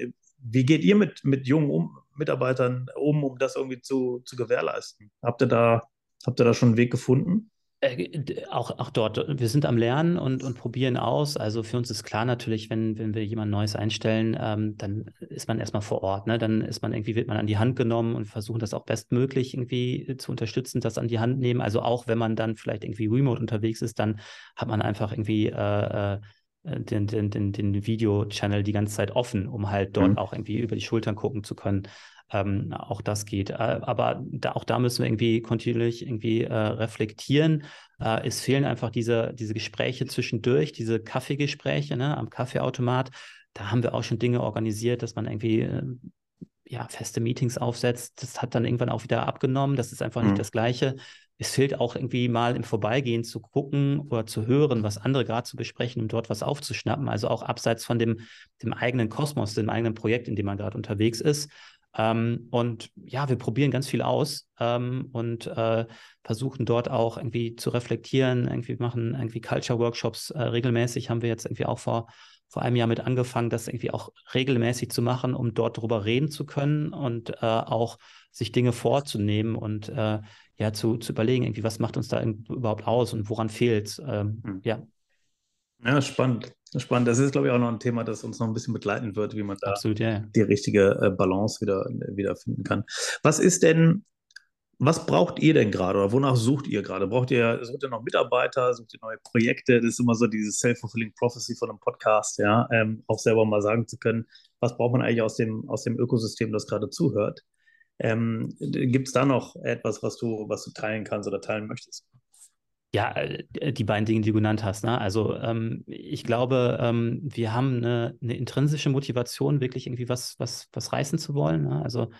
Wie geht ihr mit, mit jungen um, Mitarbeitern um, um das irgendwie zu, zu gewährleisten? Habt ihr da, habt ihr da schon einen Weg gefunden? Äh, auch, auch dort, wir sind am Lernen und, und probieren aus. Also für uns ist klar natürlich, wenn, wenn wir jemand Neues einstellen, ähm, dann ist man erstmal vor Ort. Ne? Dann ist man irgendwie, wird man an die Hand genommen und versuchen das auch bestmöglich irgendwie zu unterstützen, das an die Hand nehmen. Also auch wenn man dann vielleicht irgendwie remote unterwegs ist, dann hat man einfach irgendwie äh, äh den, den, den, den Video-Channel die ganze Zeit offen, um halt dort mhm. auch irgendwie über die Schultern gucken zu können. Ähm, auch das geht. Äh, aber da, auch da müssen wir irgendwie kontinuierlich irgendwie äh, reflektieren. Äh, es fehlen einfach diese, diese Gespräche zwischendurch, diese Kaffeegespräche ne, am Kaffeeautomat. Da haben wir auch schon Dinge organisiert, dass man irgendwie äh, ja, feste Meetings aufsetzt. Das hat dann irgendwann auch wieder abgenommen. Das ist einfach mhm. nicht das Gleiche es fehlt auch irgendwie mal im Vorbeigehen zu gucken oder zu hören, was andere gerade zu besprechen, um dort was aufzuschnappen. Also auch abseits von dem, dem eigenen Kosmos, dem eigenen Projekt, in dem man gerade unterwegs ist. Ähm, und ja, wir probieren ganz viel aus ähm, und äh, versuchen dort auch irgendwie zu reflektieren. Irgendwie machen irgendwie Culture-Workshops äh, regelmäßig, haben wir jetzt irgendwie auch vor, vor einem Jahr mit angefangen, das irgendwie auch regelmäßig zu machen, um dort drüber reden zu können und äh, auch sich Dinge vorzunehmen und äh, ja, zu, zu überlegen, irgendwie, was macht uns da überhaupt aus und woran fehlt es? Ähm, mhm. Ja. Ja, spannend. Spannend. Das ist, glaube ich, auch noch ein Thema, das uns noch ein bisschen begleiten wird, wie man da Absolut, ja. die richtige äh, Balance wieder, wieder finden kann. Was ist denn, was braucht ihr denn gerade oder wonach sucht ihr gerade? Braucht ihr, sucht ihr noch Mitarbeiter, sucht ihr neue Projekte? Das ist immer so dieses Self-Fulfilling Prophecy von einem Podcast, ja, ähm, auch selber mal sagen zu können, was braucht man eigentlich aus dem, aus dem Ökosystem, das gerade zuhört? Ähm, Gibt es da noch etwas, was du, was du teilen kannst oder teilen möchtest? Ja, äh, die beiden Dinge, die du genannt hast. Ne? Also ähm, ich glaube, ähm, wir haben eine, eine, intrinsische Motivation, wirklich irgendwie was, was, was reißen zu wollen. Ne? Also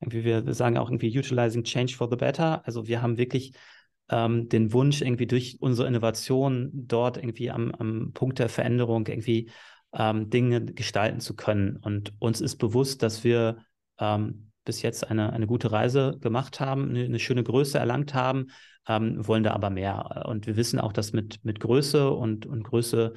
irgendwie wir, sagen auch irgendwie utilizing change for the better. Also wir haben wirklich ähm, den Wunsch, irgendwie durch unsere Innovation dort irgendwie am, am Punkt der Veränderung irgendwie ähm, Dinge gestalten zu können. Und uns ist bewusst, dass wir ähm, bis jetzt eine, eine gute Reise gemacht haben, eine, eine schöne Größe erlangt haben, ähm, wollen da aber mehr. Und wir wissen auch, dass mit, mit Größe und, und Größe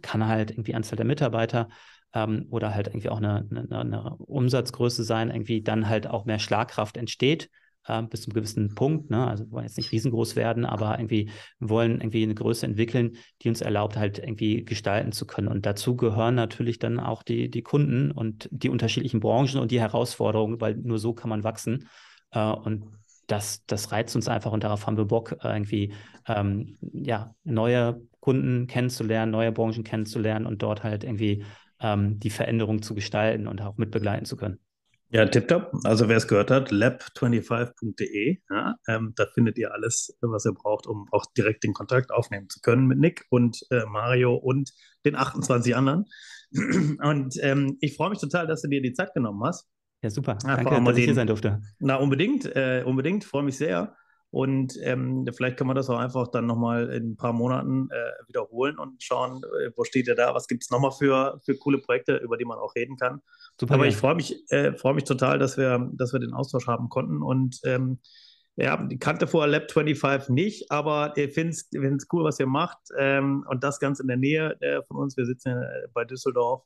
kann halt irgendwie Anzahl der Mitarbeiter ähm, oder halt irgendwie auch eine, eine, eine, Umsatzgröße sein, irgendwie dann halt auch mehr Schlagkraft entsteht. Äh, bis zu einem gewissen Punkt. Ne? Also wir wollen jetzt nicht riesengroß werden, aber irgendwie wollen irgendwie eine Größe entwickeln, die uns erlaubt, halt irgendwie gestalten zu können. Und dazu gehören natürlich dann auch die, die Kunden und die unterschiedlichen Branchen und die Herausforderungen, weil nur so kann man wachsen. Äh, und das, das reizt uns einfach und darauf haben wir Bock, irgendwie ähm, ja, neue Kunden kennenzulernen, neue Branchen kennenzulernen und dort halt irgendwie ähm, die Veränderung zu gestalten und auch mitbegleiten zu können. Ja, tipptopp. Also wer es gehört hat, lab25.de, ja, ähm, da findet ihr alles, was ihr braucht, um auch direkt den Kontakt aufnehmen zu können mit Nick und äh, Mario und den 28 anderen. Und ähm, ich freue mich total, dass du dir die Zeit genommen hast. Ja, super. Ja, Danke, dass ich hier sein durfte. Na, unbedingt, äh, unbedingt. Freue mich sehr. Und ähm, vielleicht kann man das auch einfach dann nochmal in ein paar Monaten äh, wiederholen und schauen, äh, wo steht ihr da, was gibt es nochmal für, für coole Projekte, über die man auch reden kann. Super, Aber ja. ich freue mich, äh, freu mich total, dass wir, dass wir den Austausch haben konnten. Und ähm, ja, die kannte vorher Lab 25 nicht, aber ich finde es cool, was ihr macht. Ähm, und das ganz in der Nähe äh, von uns. Wir sitzen ja bei Düsseldorf.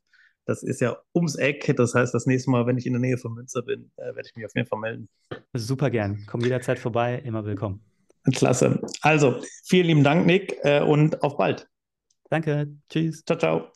Das ist ja ums Eck. Das heißt, das nächste Mal, wenn ich in der Nähe von Münster bin, äh, werde ich mich auf jeden Fall melden. Super gern. Komm jederzeit vorbei. Immer willkommen. Klasse. Also, vielen lieben Dank, Nick, äh, und auf bald. Danke. Tschüss. Ciao, ciao.